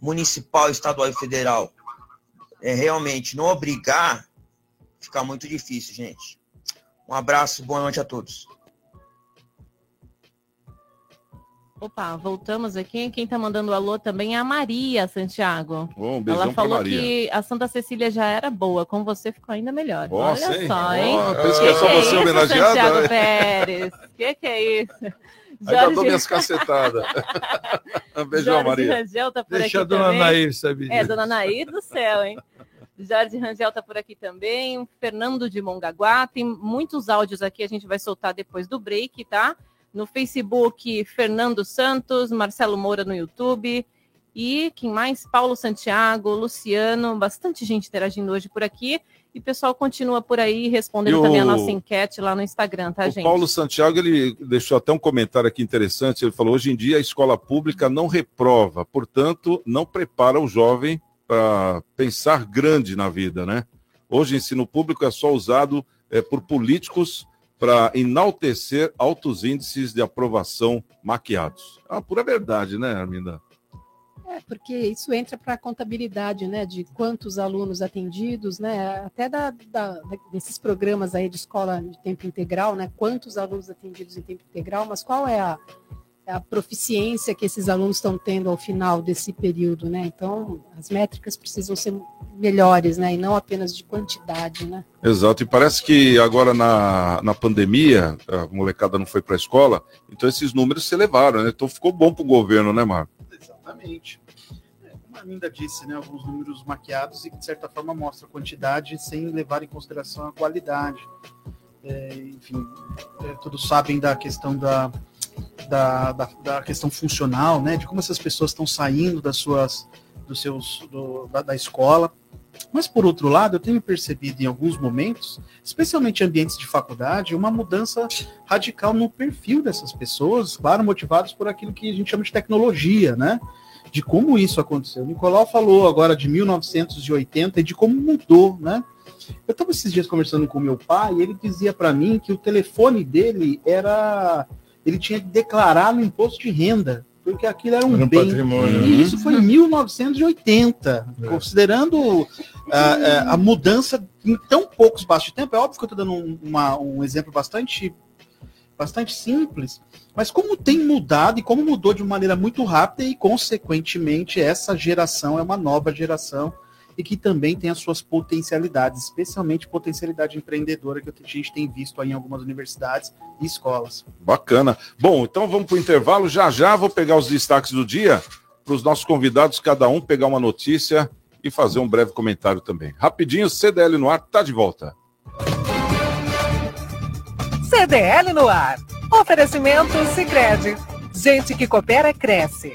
municipal, estadual e federal é, realmente não obrigar, fica muito difícil, gente. Um abraço, boa noite a todos. Opa, voltamos aqui. Quem tá mandando alô também é a Maria Santiago. Bom, um beijão Ela falou Maria. que a Santa Cecília já era boa, com você ficou ainda melhor. Nossa, Olha hein? só, hein? Ó, pensa que é só você isso, homenageada, Santiago né? Pérez. Que que é isso? Ainda dou minhas cacetadas. Um beijão, Jorge Maria. Rangel tá por Deixa aqui a dona também. Nair saber É, dona Nair do céu, hein? Jorge Rangel tá por aqui também. Fernando de Mongaguá. Tem muitos áudios aqui, a gente vai soltar depois do break, tá? No Facebook, Fernando Santos, Marcelo Moura no YouTube. E quem mais? Paulo Santiago, Luciano, bastante gente interagindo hoje por aqui. E o pessoal continua por aí respondendo o- também a nossa enquete lá no Instagram, tá, O gente? Paulo Santiago ele deixou até um comentário aqui interessante. Ele falou: hoje em dia a escola pública não reprova, portanto, não prepara o jovem para pensar grande na vida, né? Hoje o ensino público é só usado eh, por políticos para enaltecer altos índices de aprovação maquiados. É uma pura verdade, né, Arminda? É, porque isso entra para a contabilidade, né, de quantos alunos atendidos, né, até da, da- desses programas aí de escola de tempo integral, né, quantos alunos atendidos em tempo integral, mas qual é a, a proficiência que esses alunos estão tendo ao final desse período, né? Então, as métricas precisam ser melhores, né, e não apenas de quantidade, né? Exato, e parece que agora na, na pandemia, a molecada não foi para a escola, então esses números se elevaram, né? Então ficou bom para o governo, né, Marco? Exatamente. É, como a Arminda disse, né, alguns números maquiados e que, de certa forma, mostra a quantidade sem levar em consideração a qualidade. É, enfim, é, todos sabem da questão da, da, da, da questão funcional, né, de como essas pessoas estão saindo das suas, dos seus, do- da, da escola. Mas, por outro lado, eu tenho percebido em alguns momentos, especialmente em ambientes de faculdade, uma mudança radical no perfil dessas pessoas, claro, motivados por aquilo que a gente chama de tecnologia, né? De como isso aconteceu. O Nicolau falou agora de 1980 e de como mudou, né? Eu estava esses dias conversando com meu pai e ele dizia para mim que o telefone dele era. Ele tinha que declarar no imposto de renda, porque aquilo era um Era um bem. patrimônio. E isso foi em 1980, É. considerando a, a- a mudança em tão pouco espaço de tempo. É óbvio que eu estou dando um, uma- um exemplo bastante, bastante simples, mas como tem mudado e como mudou de maneira muito rápida e, consequentemente, essa geração é uma nova geração e que também tem as suas potencialidades, especialmente potencialidade empreendedora que a gente tem visto aí em algumas universidades e escolas. Bacana. Bom, então vamos para o intervalo. Já já vou pegar os destaques do dia para os nossos convidados, cada um pegar uma notícia e fazer um breve comentário também. Rapidinho, CDL no ar, tá de volta. CDL no ar. Oferecimento Sicredi. Gente que coopera cresce.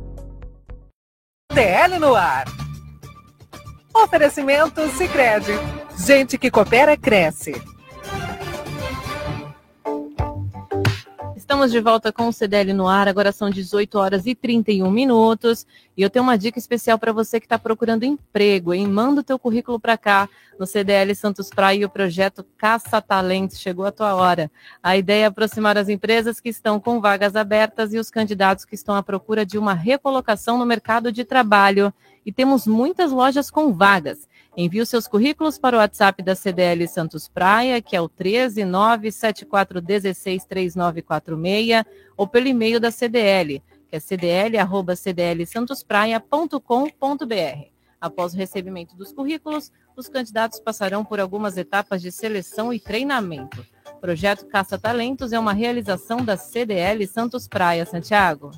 DL no ar. Oferecimento Sicredi. Gente que coopera cresce. Estamos de volta com o CDL no ar, agora são 18 horas e 31 minutos. E eu tenho uma dica especial para você que está procurando emprego, hein? Manda o teu currículo para cá no CDL Santos Praia e o projeto Caça Talentos. Chegou a tua hora. A ideia é aproximar as empresas que estão com vagas abertas e os candidatos que estão à procura de uma recolocação no mercado de trabalho. E temos muitas lojas com vagas. Envie os seus currículos para o WhatsApp da CDL Santos Praia, que é o 13974163946, ou pelo e-mail da CDL, que é cdl@cdlsantospraia.com.br. Após o recebimento dos currículos, os candidatos passarão por algumas etapas de seleção e treinamento. O projeto Caça Talentos é uma realização da CDL Santos Praia, Santiago.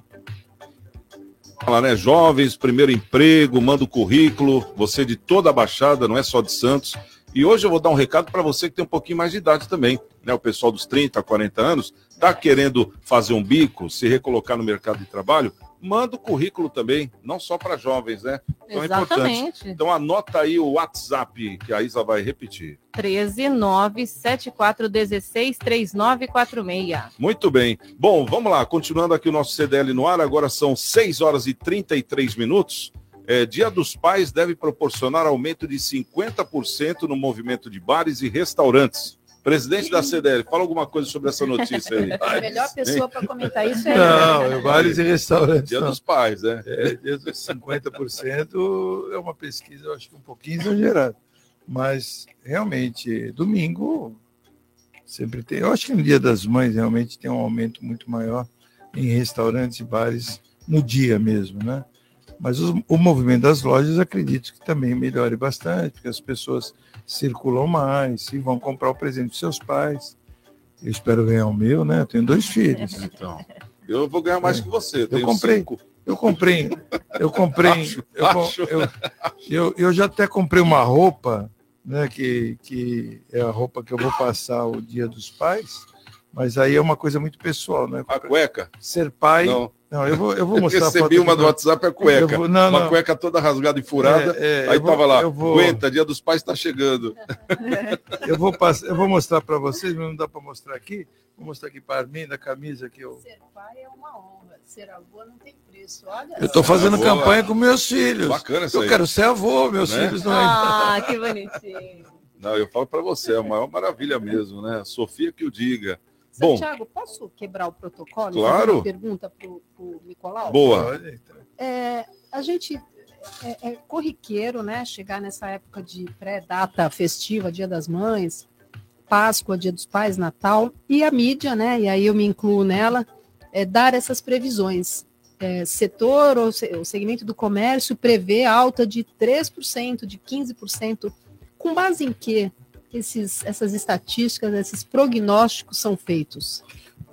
Fala, né? Jovens, primeiro emprego, manda o currículo, você de toda a Baixada, não é só de Santos. E hoje eu vou dar um recado para você que tem um pouquinho mais de idade também, né? O pessoal dos 30, 40 anos, tá querendo fazer um bico, se recolocar no mercado de trabalho, manda o currículo também, não só para jovens, né? Então é importante. Exatamente. Então anota aí o WhatsApp, que a Isa vai repetir. 13974163946. Muito bem. Bom, vamos lá, continuando aqui o nosso CDL no ar, agora são 6 horas e 33 minutos. É, Dia dos Pais deve proporcionar aumento de 50% no movimento de bares e restaurantes. Presidente da CDL, fala alguma coisa sobre essa notícia aí. A melhor pessoa para comentar isso é. Não, é bares e restaurantes. Dia não. dos Pais, né? É, dia dos 50% é uma pesquisa, eu acho que um pouquinho exagerada. Mas, realmente, domingo sempre tem. Eu acho que no Dia das Mães realmente tem um aumento muito maior em restaurantes e bares no dia mesmo, né? Mas os- o movimento das lojas acredito que também melhore bastante, porque as pessoas circulam mais e vão comprar o presente dos seus pais. Eu espero ganhar o meu, né? Eu tenho dois filhos. Então, eu vou ganhar mais que você. Eu tenho comprei, cinco. eu comprei, eu comprei, Acho, eu, eu, eu, eu já até comprei uma roupa, né? Que, que é a roupa que eu vou passar o Dia dos Pais, mas aí é uma coisa muito pessoal, né? A cueca? Ser pai. Não. Não, eu vou, eu vou mostrar a foto Recebi uma do WhatsApp, é cueca. Eu vou- não, uma não. cueca toda rasgada e furada. É, é, aí eu vou- tava lá, eu vou- aguenta, dia dos pais está chegando. Eu vou, passar, eu vou mostrar para vocês, mas não dá para mostrar aqui. Vou mostrar aqui para mim, da camisa que eu. Ser pai é uma honra. Ser avô não tem preço. Olha Eu estou fazendo Avô, campanha com meus filhos. Bacana isso Eu aí. quero ser avô, meus Né? filhos não Ah, que bonitinho. Não, eu falo para você, é a maior maravilha mesmo, né? Sofia que o diga. Bom, Santiago, posso quebrar o protocolo? e Claro. fazer uma pergunta para o Nicolau? boa. É, a gente é, é corriqueiro, né? Chegar nessa época de pré-data festiva, Dia das Mães, Páscoa, Dia dos Pais, Natal, e a mídia, né? E aí eu me incluo nela, é, dar essas previsões. É, setor ou se- o segmento do comércio prevê alta de 3%, de 15%. Com base em que esses, essas estatísticas, esses prognósticos são feitos?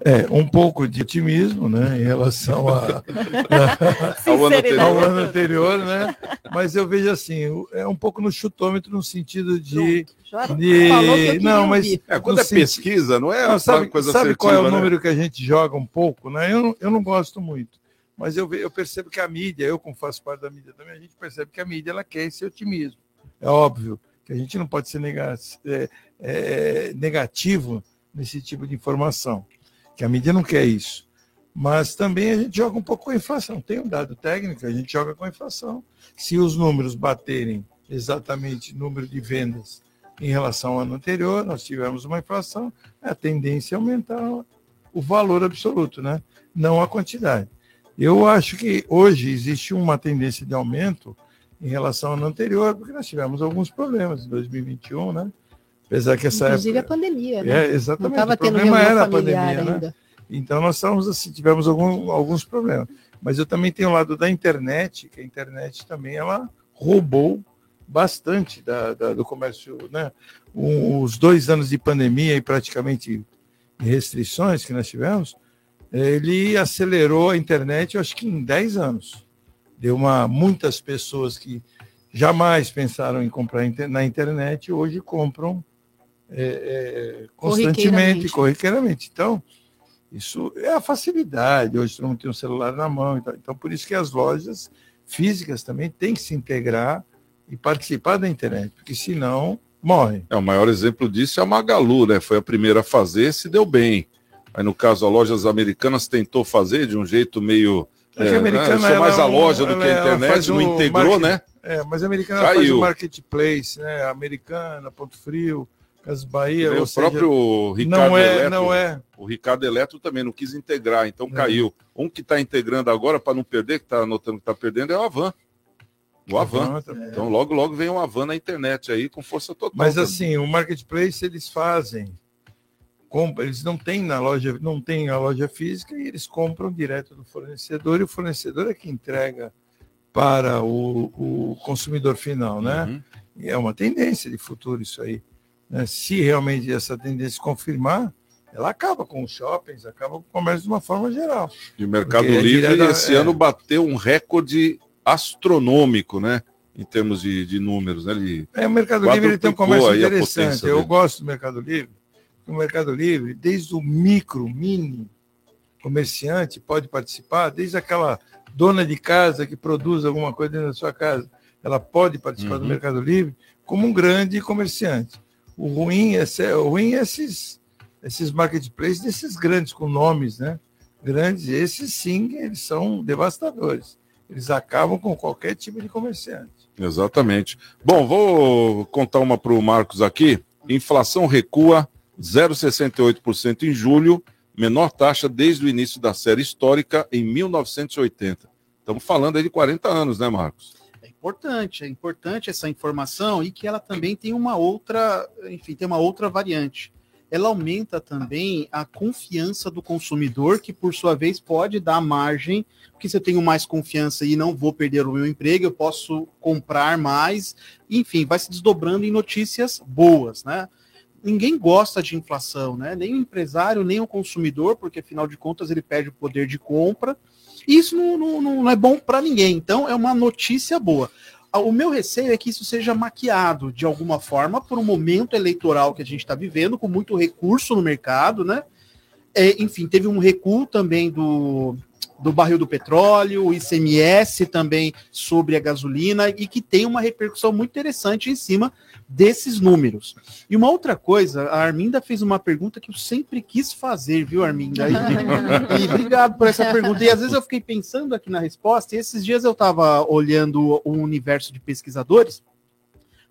É, um pouco de otimismo, né, em relação a, Ao ano anterior. ao ano anterior, né? Mas eu vejo assim, é um pouco no chutômetro no sentido de, Já de não, mas. É, quando é sentido- pesquisa, não é Não, uma sabe, coisa sabe qual é o assertiva, né? número que a gente joga um pouco, né? Eu não, eu não gosto muito, mas eu, eu percebo que a mídia, eu como faço parte da mídia também, a gente percebe que a mídia ela quer esse otimismo. É óbvio a gente não pode ser nega- é, é, negativo nesse tipo de informação, que a mídia não quer isso. Mas também a gente joga um pouco com a inflação. Tem um dado técnico, a gente joga com a inflação. Se os números baterem exatamente número de vendas em relação ao ano anterior, nós tivemos uma inflação, a tendência é aumentar o valor absoluto, né? não a quantidade. Eu acho que hoje existe uma tendência de aumento em relação ao ano anterior, porque nós tivemos alguns problemas em 2021, né? Apesar que essa Inclusive época... a pandemia, né? É, exatamente. Não o problema era a pandemia, né? ainda. Então nós estamos assim, tivemos algum, alguns problemas. Mas eu também tenho o lado da internet, que a internet também ela roubou bastante da, da- do comércio, né? O- Os dois anos de pandemia e praticamente restrições que nós tivemos, ele acelerou a internet, eu acho que em 10 anos. Deu uma muitas pessoas que jamais pensaram em comprar na internet hoje compram é, é, constantemente, Corriqueiramente. corriqueiramente. Então, isso é a facilidade. Hoje todo mundo tem um celular na mão. Então, então, por isso que as lojas físicas também têm que se integrar e participar da internet, porque senão morre. É, o maior exemplo disso é a Magalu, né? Foi a primeira a fazer, se deu bem. Aí, no caso, a Lojas Americanas tentou fazer de um jeito meio. É é, a americana, ela mais é a loja do que a ela internet, não integrou, market- né? É, mas a americana faz o marketplace, né? Americana, Ponto Frio, Casas Bahia. o seja, próprio Ricardo não é, Eletro, não é. O Ricardo Eletro também não quis integrar, então É. caiu. Um que está integrando agora, para não perder, que está anotando que está perdendo, é o Avan. O Avan. Tá- Então, logo, logo vem o Avan na internet aí com força total. Mas também. assim, o marketplace eles fazem, compra, eles não têm na loja, não tem a loja física e eles compram direto do fornecedor e o fornecedor é que entrega para o, o consumidor final, né? Uhum. E é uma tendência de futuro isso aí. né? Se realmente essa tendência se confirmar, ela acaba com os shoppings, acaba com o comércio de uma forma geral. E o Mercado Porque é Livre direta- esse é. ano bateu um recorde astronômico, né? Em termos de, de números, né? Ele É, o Mercado Livre tem um comércio interessante. Eu gosto do Mercado Livre. O Mercado Livre, desde o micro, mini comerciante, pode participar, desde aquela dona de casa que produz alguma coisa dentro da sua casa, ela pode participar do Uhum. Mercado Livre como um grande comerciante. O ruim é, o ruim é esses, esses marketplaces desses grandes, com nomes, né? Grandes, esses sim, eles são devastadores. Eles acabam com qualquer tipo de comerciante. Exatamente. Bom, vou contar uma para o Marcos aqui. Inflação recua 0,68% em julho, menor taxa desde o início da série histórica em 1980. Estamos falando aí de 40 anos, né, Marcos? É importante, é importante essa informação e que ela também tem uma outra, enfim, tem uma outra variante. Ela aumenta também a confiança do consumidor, que por sua vez pode dar margem, porque se eu tenho mais confiança e não vou perder o meu emprego, eu posso comprar mais, enfim, vai se desdobrando em notícias boas, né? Ninguém gosta de inflação, né? Nem o empresário, nem o consumidor, porque afinal de contas ele perde o poder de compra. E isso não, não, não- é bom para ninguém. Então, é uma notícia boa. Ah, O meu receio é que isso seja maquiado de alguma forma por um momento eleitoral que a gente está vivendo, com muito recurso no mercado, né? É, enfim, teve um recuo também do, do barril do petróleo, o ICMS também sobre a gasolina, e que tem uma repercussão muito interessante em cima desses números. E uma outra coisa, a Arminda fez uma pergunta que eu sempre quis fazer, viu, Arminda? E, e obrigado por essa pergunta. E às vezes eu fiquei pensando aqui na resposta, e esses dias eu estava olhando o universo de pesquisadores,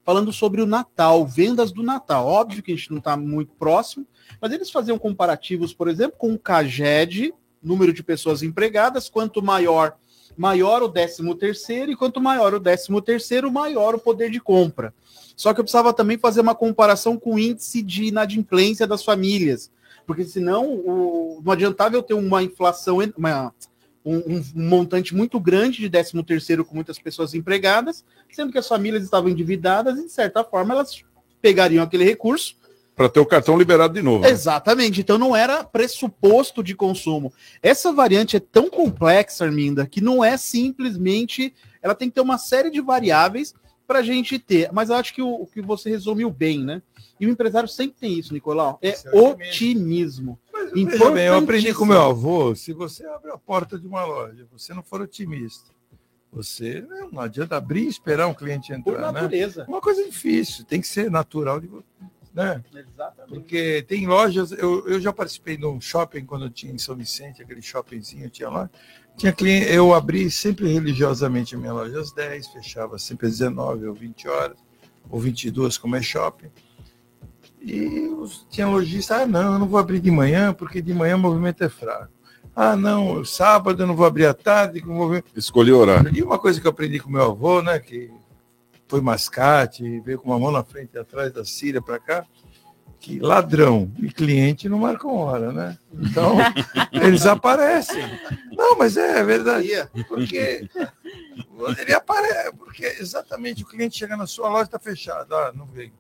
falando sobre o Natal, vendas do Natal. Óbvio que a gente não está muito próximo, mas eles faziam comparativos, por exemplo, com o CAGED, número de pessoas empregadas, quanto maior maior o 13 terceiro e quanto maior o 13 terceiro, maior o poder de compra. Só que eu precisava também fazer uma comparação com o índice de inadimplência das famílias, porque senão o, não adiantava eu ter uma inflação, uma, um, um- montante muito grande de 13 terceiro com muitas pessoas empregadas, sendo que as famílias estavam endividadas e, de certa forma, elas pegariam aquele recurso Para ter o cartão liberado de novo. né? Exatamente. Então não era pressuposto de consumo. Essa variante é tão complexa, Arminda, que não é simplesmente. Ela tem que ter uma série de variáveis para a gente ter. Mas eu acho que o, o que você resumiu bem, né? E o empresário sempre tem isso, Nicolau. É otimismo. Veja bem, eu aprendi com meu avô, se você abre a porta de uma loja, você não for otimista, você né, não adianta abrir e esperar um cliente entrar, Por né? natureza. Uma coisa difícil, tem que ser natural de né? Exatamente. Porque tem lojas, eu, eu já participei de um shopping quando eu tinha em São Vicente, aquele shoppingzinho tinha lá. Tinha cliente, eu abri sempre religiosamente a minha loja às 10, fechava sempre às 19 ou 20 horas, ou 22, como é shopping. E os- tinha lojista, ah, não, eu não vou abrir de manhã, porque de manhã o movimento é fraco. Ah, não, sábado eu não vou abrir à tarde. Que movimento... Escolhi o horário. E uma coisa que eu aprendi com meu avô, né, que foi mascate, veio com uma mão na frente e atrás da Síria para cá, que ladrão e cliente não marcam hora, né? Então, eles aparecem. Não, mas é, é verdade. Porque ele aparece, porque exatamente o cliente chega na sua loja está fechado, ah, não veio.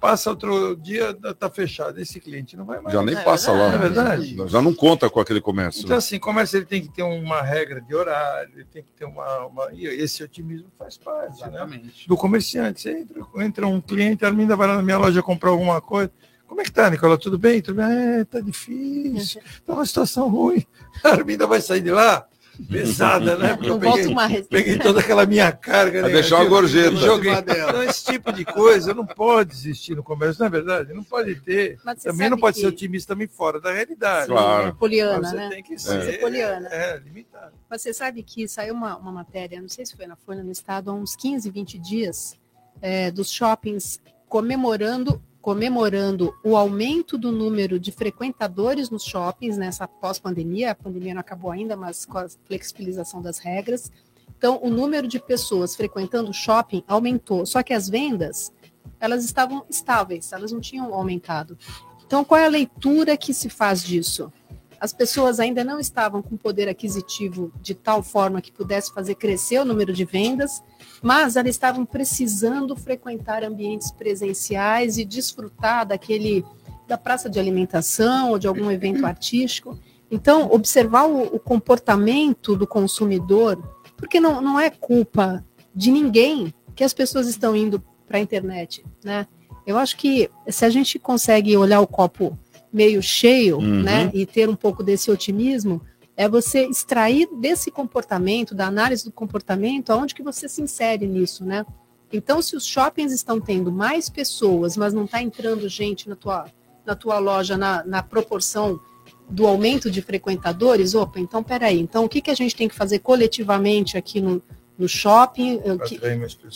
Passa outro dia, está fechado. Esse cliente não vai mais. Já nem passa lá. É verdade. Já não conta com aquele comércio. Então, assim, comércio ele tem que ter uma regra de horário, ele tem que ter uma. uma... E esse otimismo faz parte, né? Do comerciante. Você entra, entra um cliente, a Arminda vai lá na minha loja comprar alguma coisa. Como é que tá, Nicola? Tudo bem? Tudo bem? É, tá difícil, tá uma situação ruim. A Arminda vai sair de lá pesada, né? Porque eu peguei, peguei toda aquela minha carga. Vai deixar uma gorjeta. Joguei. Então, esse tipo de coisa não pode existir no comércio, não é verdade? Não pode ter. Também não pode que... ser otimista também fora da realidade. Claro. É poliana, você né? tem que ser. É. Poliana. É, limitado. Mas você sabe que saiu uma, uma matéria, não sei se foi na Folha no Estado, há uns 15, 20 dias, é, dos shoppings comemorando comemorando o aumento do número de frequentadores nos shoppings nessa pós-pandemia. A pandemia não acabou ainda, mas com a flexibilização das regras. Então, o número de pessoas frequentando o shopping aumentou, só que as vendas elas estavam estáveis, elas não tinham aumentado. Então, qual é a leitura que se faz disso? As pessoas ainda não estavam com poder aquisitivo de tal forma que pudesse fazer crescer o número de vendas, mas elas estavam precisando frequentar ambientes presenciais e desfrutar daquele da praça de alimentação ou de algum evento artístico. Então, observar o, o comportamento do consumidor, porque não, não é culpa de ninguém que as pessoas estão indo para a internet, né? Eu acho que se a gente consegue olhar o copo meio cheio, Uhum. né, e ter um pouco desse otimismo, é você extrair desse comportamento, da análise do comportamento, aonde que você se insere nisso, né? Então, se os shoppings estão tendo mais pessoas, mas não está entrando gente na tua, na tua loja na, na proporção do aumento de frequentadores, opa, então peraí, então o que, que a gente tem que fazer coletivamente aqui no, no shopping?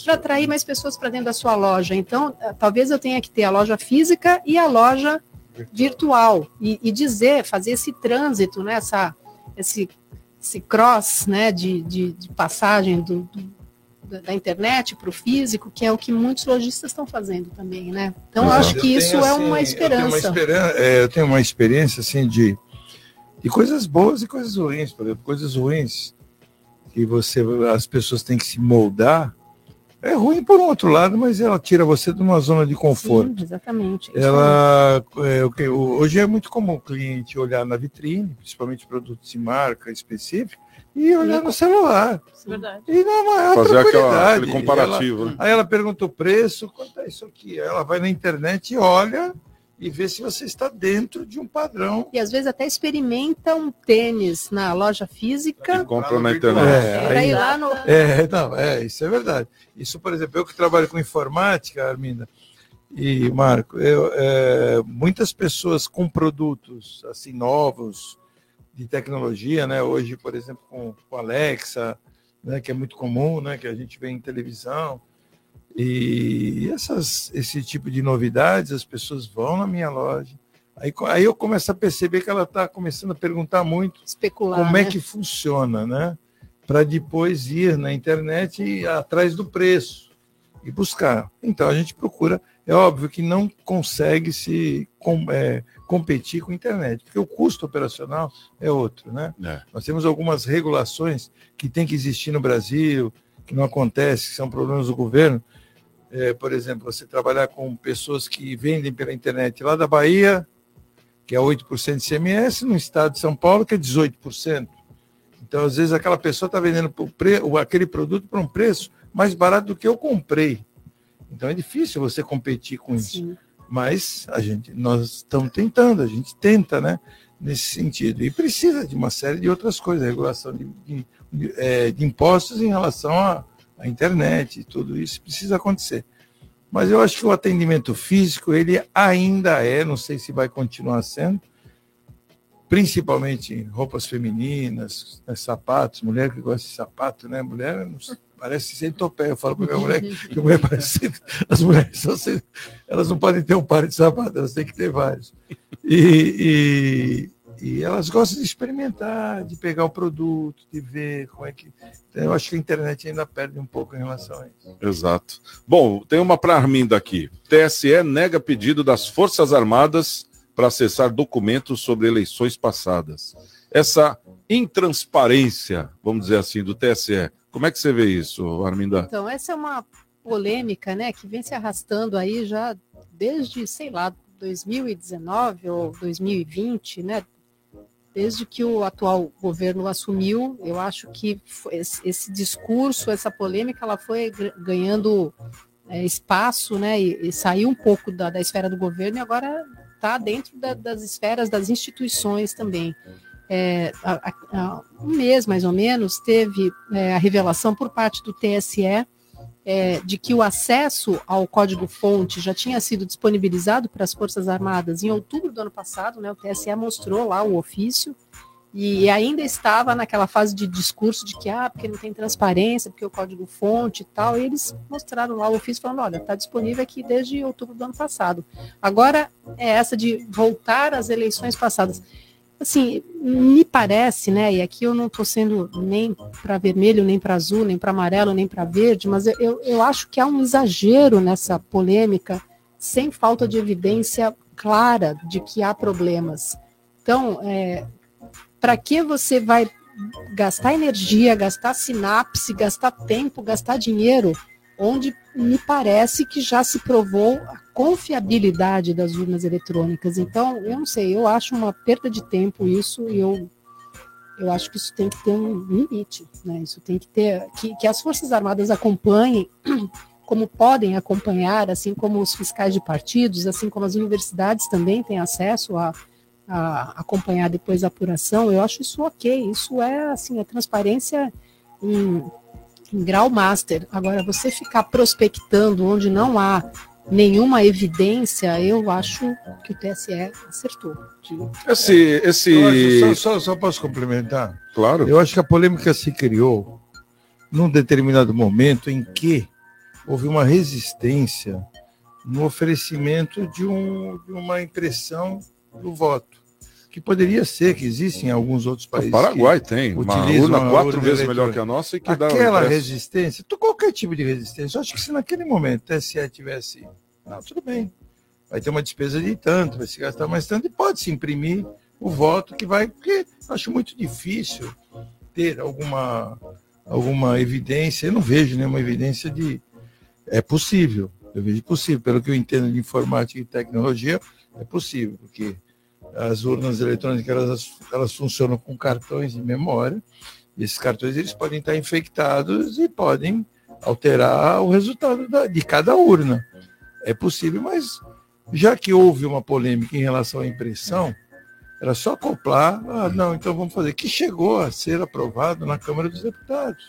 Para atrair mais pessoas. Para dentro da sua loja? Então, eh, talvez eu tenha que ter a loja física e a loja virtual. E, e dizer, fazer esse trânsito, né, essa, esse, esse cross né, de, de, de passagem do, do- da- internet para o físico, que é o que muitos lojistas estão fazendo também, né? Então, eu acho eu que tenho, isso é assim, uma Eu esperança. tenho uma, é, eu tenho uma experiência assim de, de coisas boas e coisas ruins, por exemplo, coisas ruins que você as pessoas têm que se moldar. É ruim por um outro lado, mas ela tira você de uma zona de conforto. Sim, exatamente. Ela, é, o que- o- hoje é muito comum o cliente olhar na vitrine, principalmente produtos de marca específica, e olhar no celular. Verdade. E na maior Fazer aquela- aquele comparativo, Ela- né? Aí ela pergunta o preço, quanto é isso aqui? Aí ela vai na internet e olha e vê se você está dentro de um padrão. E às vezes até experimenta um tênis na loja física. compra na internet. É, aí- lá no. É, não, é, isso é verdade. Isso, por exemplo, eu que trabalho com informática, Arminda e Marco, eu, é, muitas pessoas com produtos assim novos de tecnologia, né? Hoje, por exemplo, com, com Alexa, né? Que é muito comum, né? Que a gente vê em televisão. E essas, esse tipo de novidades, as pessoas vão na minha loja. Aí, aí eu começo a perceber que ela está começando a perguntar muito Especular, como é né? que funciona, né? Para depois ir na internet e ir atrás do preço e buscar. Então a gente procura. É óbvio que não consegue se com- é, competir com a internet, porque o custo operacional é outro, né? É. Nós temos algumas regulações que tem que existir no Brasil, que não acontece, que são problemas do governo. É, por exemplo, você trabalhar com pessoas que vendem pela internet lá da Bahia, que é 8% de CMS, no estado de São Paulo, que é 18%. Então, às vezes, aquela pessoa está vendendo pre... aquele produto por um preço mais barato do que eu comprei. Então, é difícil você competir com isso. Mas a gente, nós estamos tentando, a gente tenta, né? Nesse sentido. E precisa de uma série de outras coisas, regulação de, de, de, eh, de impostos em relação à, à internet, tudo isso precisa acontecer. Mas eu acho que o atendimento físico, ele ainda é, não sei se vai continuar sendo, principalmente roupas femininas, né, sapatos, mulher que gosta de sapato, né? Mulher parece centopeia. Eu falo para minha mulher que a mulher parece as mulheres são elas não podem ter um par de sapatos, elas têm que ter vários. E, E elas gostam de experimentar, de pegar o produto, de ver como é que. Então, eu acho que a internet ainda perde um pouco em relação a isso. Exato. Bom, tem uma para Arminda aqui. TSE nega pedido das Forças Armadas para acessar documentos sobre eleições passadas. Essa intransparência, vamos dizer assim, do TSE. Como é que você vê isso, Arminda? Então, essa é uma polêmica, né, que vem se arrastando aí já desde, sei lá, 2019 ou 2020, né? Desde que o atual governo assumiu, eu acho que esse, discurso, essa polêmica, ela foi ganhando é, espaço, né? E, e, saiu um pouco da, da esfera do governo e agora está dentro da, das esferas das instituições também. É, há um mês, mais ou menos, teve é, a revelação por parte do TSE é, de que o acesso ao código-fonte já tinha sido disponibilizado para as Forças Armadas em outubro do ano passado, né, o TSE mostrou lá o ofício, e ainda estava naquela fase de discurso de que, ah, porque não tem transparência, porque o código-fonte e tal, e eles mostraram lá o ofício falando, olha, está disponível aqui desde outubro do ano passado. Agora é essa de voltar às eleições passadas assim, me parece, né, e aqui eu não estou sendo nem para vermelho, nem para azul, nem para amarelo, nem para verde, mas eu, eu acho que há um exagero nessa polêmica, sem falta de evidência clara de que há problemas. Então, é, para que você vai gastar energia, gastar sinapse, gastar tempo, gastar dinheiro onde me parece que já se provou a confiabilidade das urnas eletrônicas. Então, eu não sei, eu acho uma perda de tempo isso e eu eu acho que isso tem que ter um limite, né? Isso tem que ter que, que as forças armadas acompanhem como podem acompanhar, assim como os fiscais de partidos, assim como as universidades também têm acesso a, a acompanhar depois a apuração. Eu acho isso ok. Isso é assim a transparência em, em grau master. Agora, você ficar prospectando onde não há nenhuma evidência, eu acho que o TSE acertou. Esse. esse... Só, só, só, posso complementar? Claro. Eu acho que a polêmica se criou num determinado momento em que houve uma resistência no oferecimento de, um, de uma impressão do voto que poderia ser, que existem alguns outros países. O Paraguai tem uma urna quatro urna vezes melhor que a nossa e que Aquela dá. Aquela resistência, qualquer tipo de resistência, eu acho que se naquele momento o TSE tivesse. Não, tudo bem. Vai ter uma despesa de tanto, vai se gastar mais tanto, e pode se imprimir o voto que vai. Porque acho muito difícil ter alguma, alguma evidência, eu não vejo nenhuma evidência de. É possível, eu vejo possível, pelo que eu entendo de informática e tecnologia, é possível, porque as urnas eletrônicas elas, elas funcionam com cartões de memória. E esses cartões eles podem estar infectados e podem alterar o resultado da, de cada urna. É possível, mas já que houve uma polêmica em relação à impressão, era só acoplar, ah, não, então vamos fazer, que chegou a ser aprovado na Câmara dos Deputados.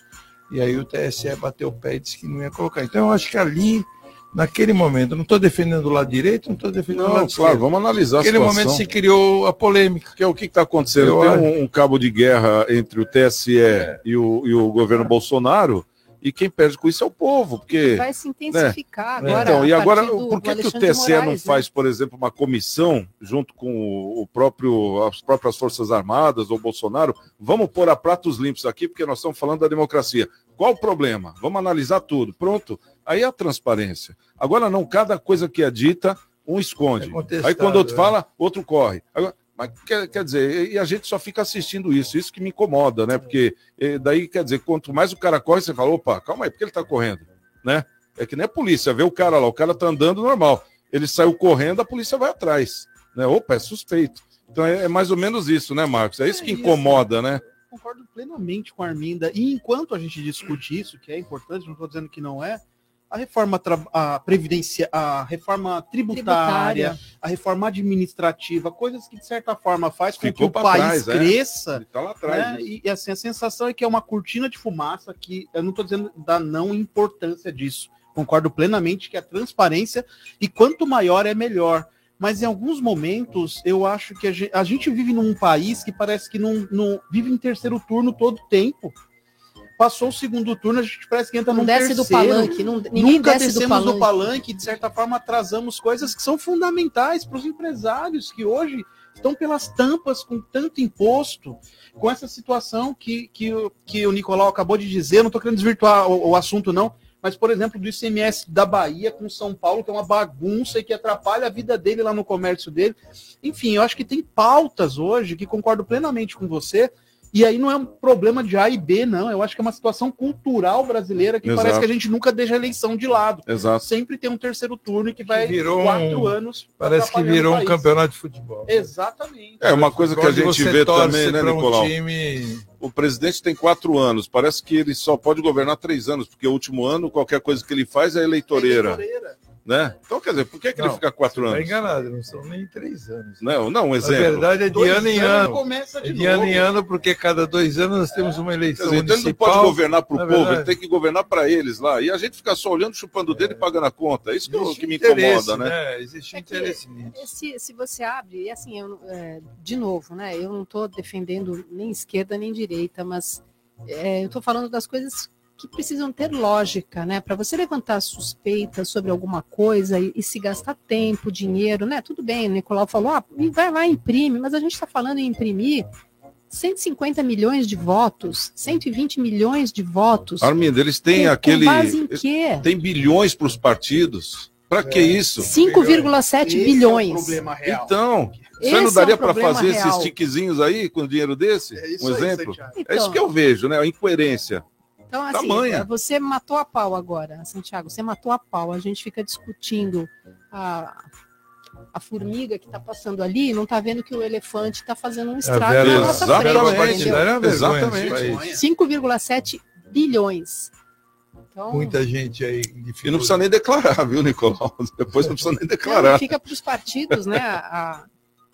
E aí o TSE bateu o pé e disse que não ia colocar. Então eu acho que ali naquele momento. Não estou defendendo o lado direito, não estou defendendo não, o lado claro, vamos analisar Naquele momento se criou a polêmica. Que é o que está acontecendo? Eu Tem um, um, cabo de guerra entre o TSE é. e, o, e o governo Bolsonaro. E quem perde com isso é o povo, porque vai se intensificar né? agora. Então, e agora, por que, que o TSE Moraes, não né? faz, por exemplo, uma comissão junto com o próprio as próprias forças armadas ou Bolsonaro? Vamos pôr a pratos limpos aqui, porque nós estamos falando da democracia. Qual o problema? Vamos analisar tudo. Pronto. Aí é a transparência. Agora não, cada coisa que é dita, um esconde. É Aí quando outro é. fala, outro corre. Agora, mas quer, quer dizer, e a gente só fica assistindo isso, isso que me incomoda, né? Porque daí, quer dizer, quanto mais o cara corre, você fala, opa, calma aí, porque ele tá correndo, né? É que nem a polícia, vê o cara lá, o cara tá andando normal. Ele saiu correndo, a polícia vai atrás. Né? Opa, é suspeito. Então é, é mais ou menos isso, né, Marcos? É isso que incomoda, né? Concordo plenamente com a Arminda. E enquanto a gente discute isso, que é importante, não estou dizendo que não é, a reforma a previdência, a reforma tributária, tributária, a reforma administrativa, coisas que de certa forma faz com Ficou que o país trás, é. cresça. É. Tá atrás, né? E assim a sensação é que é uma cortina de fumaça que eu não estou dizendo da não importância disso. Concordo plenamente que a transparência e quanto maior é melhor. Mas em alguns momentos eu acho que a gente, a gente vive num país que parece que não, não vive em terceiro turno todo o tempo passou o segundo turno, a gente parece que entra não num desce terceiro. do palanque, não, ninguém Nunca desce descemos do palanque. do palanque, de certa forma atrasamos coisas que são fundamentais para os empresários que hoje estão pelas tampas com tanto imposto, com essa situação que, que, o- que o Nicolau acabou de dizer. Não estou querendo desvirtuar o, o assunto, não. Mas, por exemplo, do ICMS da Bahia com São Paulo, que é uma bagunça e que atrapalha a vida dele lá no comércio dele. Enfim, eu acho que tem pautas hoje que concordo plenamente com você. E aí não é um problema de A e B, não. Eu acho que é uma situação cultural brasileira que Exato. parece que a gente nunca deixa a eleição de lado. Exato. Sempre tem um terceiro turno e que vai virou quatro um- anos. Parece que virou o um campeonato de futebol. Exatamente. É uma coisa que a gente vê também, né, pra um Nicolau? time- O presidente tem quatro anos. Parece que ele só pode governar três anos, porque o último ano, qualquer coisa que ele faz é eleitoreira. Né? Então, quer dizer, por que, que ele Não, fica quatro Tá anos? enganado, não são nem três anos. Não, não, um Na exemplo. verdade, é de Dois ano em ano. começa É de ano em ano, porque cada dois anos nós temos uma Quer eleição dizer, então ele não pode governar para o Na povo, ele verdade, tem que governar para eles lá. E a gente fica só olhando, chupando o dedo e pagando a conta. É isso que, eu- que me incomoda, né? né? Existe interesse nisso. Se, se você abre, e assim, eu, é, de novo, né? Eu não estou defendendo nem esquerda nem direita, mas é, eu estou falando das coisas que precisam ter lógica, né? Para você levantar suspeitas sobre alguma coisa e, e se gastar tempo, dinheiro, né? Tudo bem, o Nicolau falou, ah, vai lá, imprime, mas a gente está falando em imprimir 150 milhões de votos, 120 milhões de votos. Armindo, eles têm Com aquele. base em quê? Tem bilhões para os partidos. Para que isso? 5,7 Esse é o bilhões. problema real. Então, Esse você é não daria para problema fazer real. esses tiquezinhos aí com dinheiro desse? isso um aí, exemplo? Santiago. é isso Então. que eu vejo, né? A incoerência. Então, assim, Tamanha. você matou a pau agora, Santiago, você matou a pau. A gente fica discutindo a, a formiga que está passando ali, não está vendo que o elefante está fazendo um estrago Vera- na nossa frente. Vergonha Exatamente. esse país. 5,7 bilhões. Então, Muita gente aí. E não precisa nem declarar, viu, Nicolau? Depois não precisa nem não, declarar. fica para os partidos, né? a-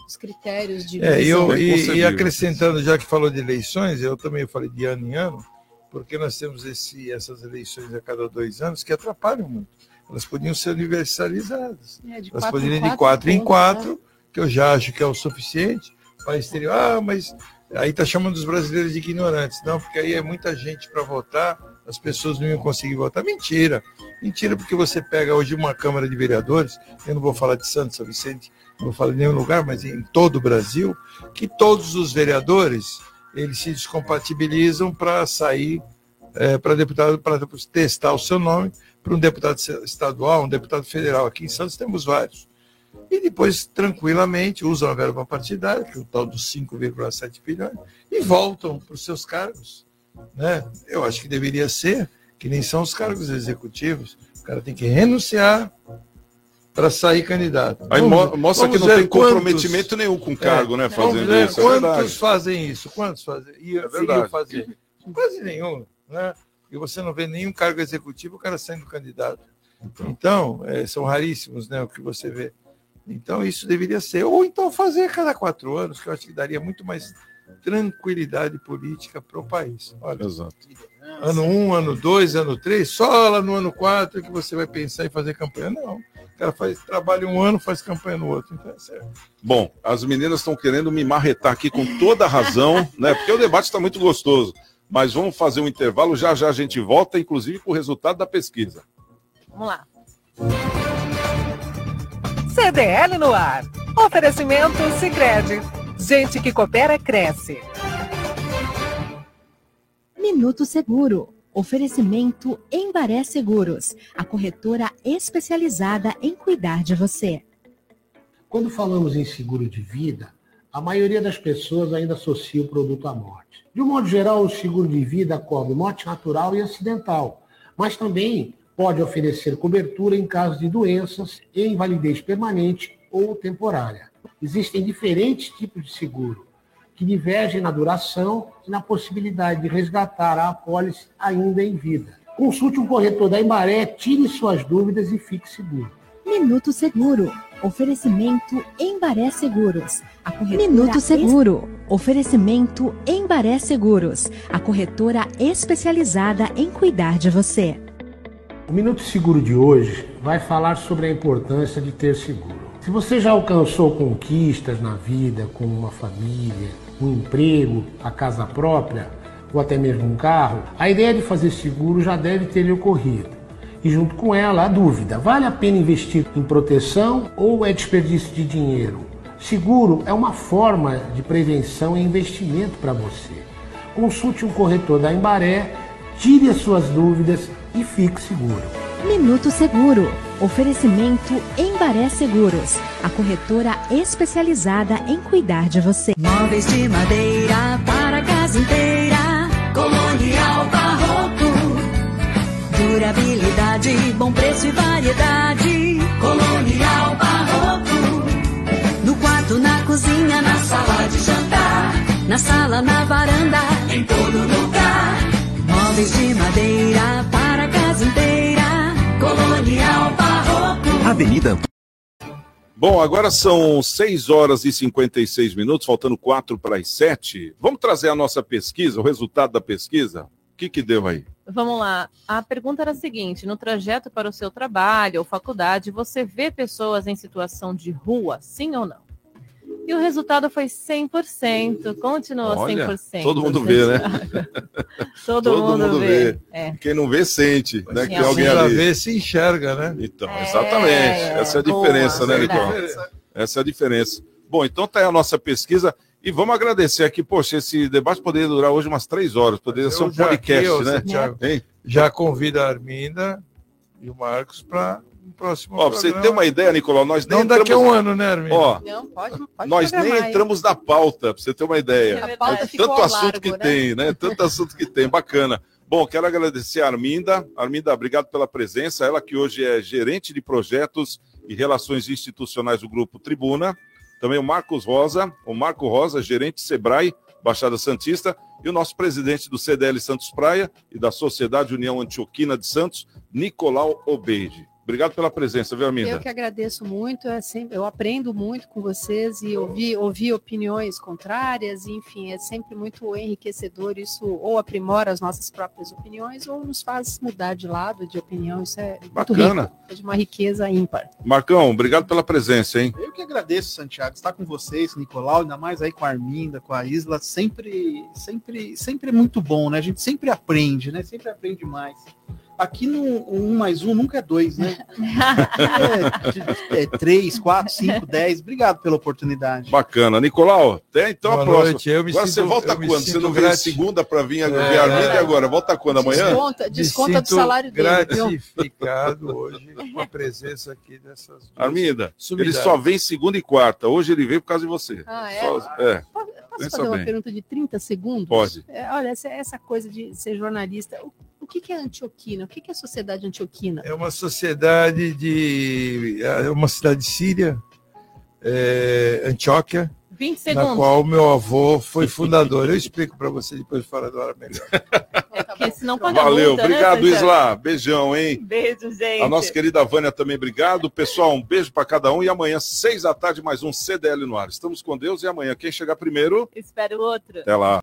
os critérios de. É, e, eu, e- e, acrescentando, já que falou de eleições, eu também falei de ano em ano, porque nós temos esse, essas eleições a cada dois anos que atrapalham muito. Elas podiam ser universalizadas. É, Elas poderiam em ir de quatro em quatro, né? que eu já acho que é o suficiente. O país teria, ah, mas aí está chamando os brasileiros de ignorantes. Não, porque aí é muita gente para votar, as pessoas não iam conseguir votar. Mentira. Mentira, porque você pega hoje uma Câmara de Vereadores, eu não vou falar de Santos, São Vicente, não vou falar de nenhum lugar, mas em todo o Brasil, que todos os vereadores eles se descompatibilizam para sair para deputado, para testar o seu nome para um deputado estadual, um deputado federal. Aqui em Santos temos vários. E depois, tranquilamente, usam a verba partidária, que é o tal dos 5,7 bilhões, e voltam para os seus cargos. Né? Eu acho que deveria ser, que nem são os cargos executivos. O cara tem que renunciar para sair candidato. Aí Vamos- mostra que vamos não ver tem comprometimento nenhum com o cargo, né, vamos fazendo ver isso, é Quantos verdade. fazem isso? Quantos fazem? E É iriam fazer? Quase nenhum. Né? E você não vê nenhum cargo executivo o cara sendo candidato. Então, é, são raríssimos né, o que você vê. Então, isso deveria ser. Ou então fazer a cada quatro anos, que eu acho que daria muito mais tranquilidade política para o país. Olha, Exato. ano um, ano dois, ano três, só lá no ano quatro que você vai pensar em fazer campanha. Não. O cara faz trabalho um ano, faz campanha no outro. Então é certo. Bom, as meninas estão querendo me marretar aqui com toda a razão, né? Porque o debate está muito gostoso. Mas vamos fazer um intervalo, já já a gente volta, inclusive com o resultado da pesquisa. Vamos lá. CDL no ar. Oferecimento Sicredi. Gente que coopera cresce. Minuto Seguro. Oferecimento Embaré Seguros, a corretora especializada em cuidar de você. Quando falamos em seguro de vida, a maioria das pessoas ainda associa o produto à morte. De um modo geral, o seguro de vida cobre morte natural e acidental, mas também pode oferecer cobertura em caso de doenças e invalidez permanente ou temporária. Existem diferentes tipos de seguro, que divergem na duração e na possibilidade de resgatar a apólice ainda em vida. Consulte um corretor da Embaré, tire suas dúvidas e fique seguro. Minuto Seguro. Oferecimento Embaré Seguros. A corretora Minuto es- Seguro. Oferecimento Embaré Seguros, a corretora especializada em cuidar de você. O Minuto Seguro de hoje vai falar sobre a importância de ter seguro. Se você já alcançou conquistas na vida, como uma família, um emprego, a casa própria ou até mesmo um carro, a ideia de fazer seguro já deve ter lhe ocorrido. E junto com ela, a dúvida: vale a pena investir em proteção ou é desperdício de dinheiro? Seguro é uma forma de prevenção e investimento para você. Consulte um corretor da Embaré, tire as suas dúvidas e fique seguro. Minuto Seguro. Oferecimento Embaré Seguros, a corretora especializada em cuidar de você. Móveis de madeira para a casa inteira. Colonial Barroco. Durabilidade, bom preço e variedade. Colonial Barroco. No quarto, na cozinha, na sala de jantar. Na sala, na varanda, em todo lugar. Móveis de madeira para Avenida Bom, agora são 6 horas e 56 minutos, faltando 4 para as 7. Vamos trazer a nossa pesquisa, o resultado da pesquisa? O que, que deu aí? Vamos lá. A pergunta era a seguinte: no trajeto para o seu trabalho ou faculdade, você vê pessoas em situação de rua, sim ou não? E o resultado foi 100%. Continua Olha, 100%. todo mundo vê, né? Todo, mundo, vê. É. Quem não vê, sente, né? Que Sim, alguém ali. ver se enxerga, né? Então, exatamente. Essa é a diferença, boa, né, Nicole? Essa é a diferença. Bom, então tá aí a nossa pesquisa. E vamos agradecer aqui, poxa, esse debate poderia durar hoje umas três horas, poderia ser um Eu já podcast, aqui, né? Hein? Já convida a Arminda e o Marcos para o próximo Ó, pra você programa. ter uma ideia, Nicolau, nós nem Não daqui a entramos- um ano, né, Arminda? Ó, Não, pode, pode nós nem aí. entramos na pauta, pra você ter uma ideia. É tanto assunto largo, que né? tem, né? Tanto assunto que tem, bacana. Bom, quero agradecer a Arminda. Arminda, obrigado pela presença. Ela que hoje é gerente de projetos e relações institucionais do Grupo Tribuna. Também o Marcos Rosa, o Marco Rosa, gerente Sebrae, Baixada Santista, e o nosso presidente do CDL Santos Praia e da Sociedade União Antioquina de Santos, Nicolau Obeide. Obrigado pela presença, viu, Arminda? Eu que agradeço muito, é sempre, eu aprendo muito com vocês e ouvir, ouvir opiniões contrárias, e, enfim, é sempre muito enriquecedor. Isso ou aprimora as nossas próprias opiniões ou nos faz mudar de lado de opinião. Isso é Bacana. rico, é de uma riqueza ímpar. Marcão, obrigado pela presença, hein? Eu que agradeço, Santiago, estar com vocês, Nicolau, ainda mais aí com a Arminda, com a Isla, sempre, sempre, sempre é muito bom, né? A gente sempre aprende, né? Sempre aprende mais. Aqui no um mais um nunca é dois, né? É, é três, quatro, cinco, dez. Obrigado pela oportunidade. Bacana. Nicolau, até então Boa a próxima. noite, eu me agora sinto- você volta quando? Você não veio segunda para vir a É. ver a Arminda e agora? Volta quando? Amanhã? Desconta, desconta Me do salário dele, viu? gratificado hoje com a presença aqui dessas duas Arminda, sumidades. ele só vem segunda e quarta. Hoje ele veio por causa de você. Ah, é? Só- é. Posso Pensa fazer uma bem. pergunta de 30 segundos? Pode. É, olha, essa, essa coisa de ser jornalista, o, o que, que é Antioquina? O que, que é a sociedade antioquina? É uma sociedade de. É uma cidade síria, é, Antioquia, 20 na qual meu avô foi fundador. Eu explico para você depois fora do ar melhor. Porque senão paga Valeu, multa, né, obrigado, Santiago? Isla. Beijão, hein? Beijo, gente. A nossa querida Vânia também, obrigado. Pessoal, um beijo para cada um. E amanhã, seis da tarde, mais um CDL no ar. Estamos com Deus e amanhã, quem chegar primeiro, Espero outro. até lá.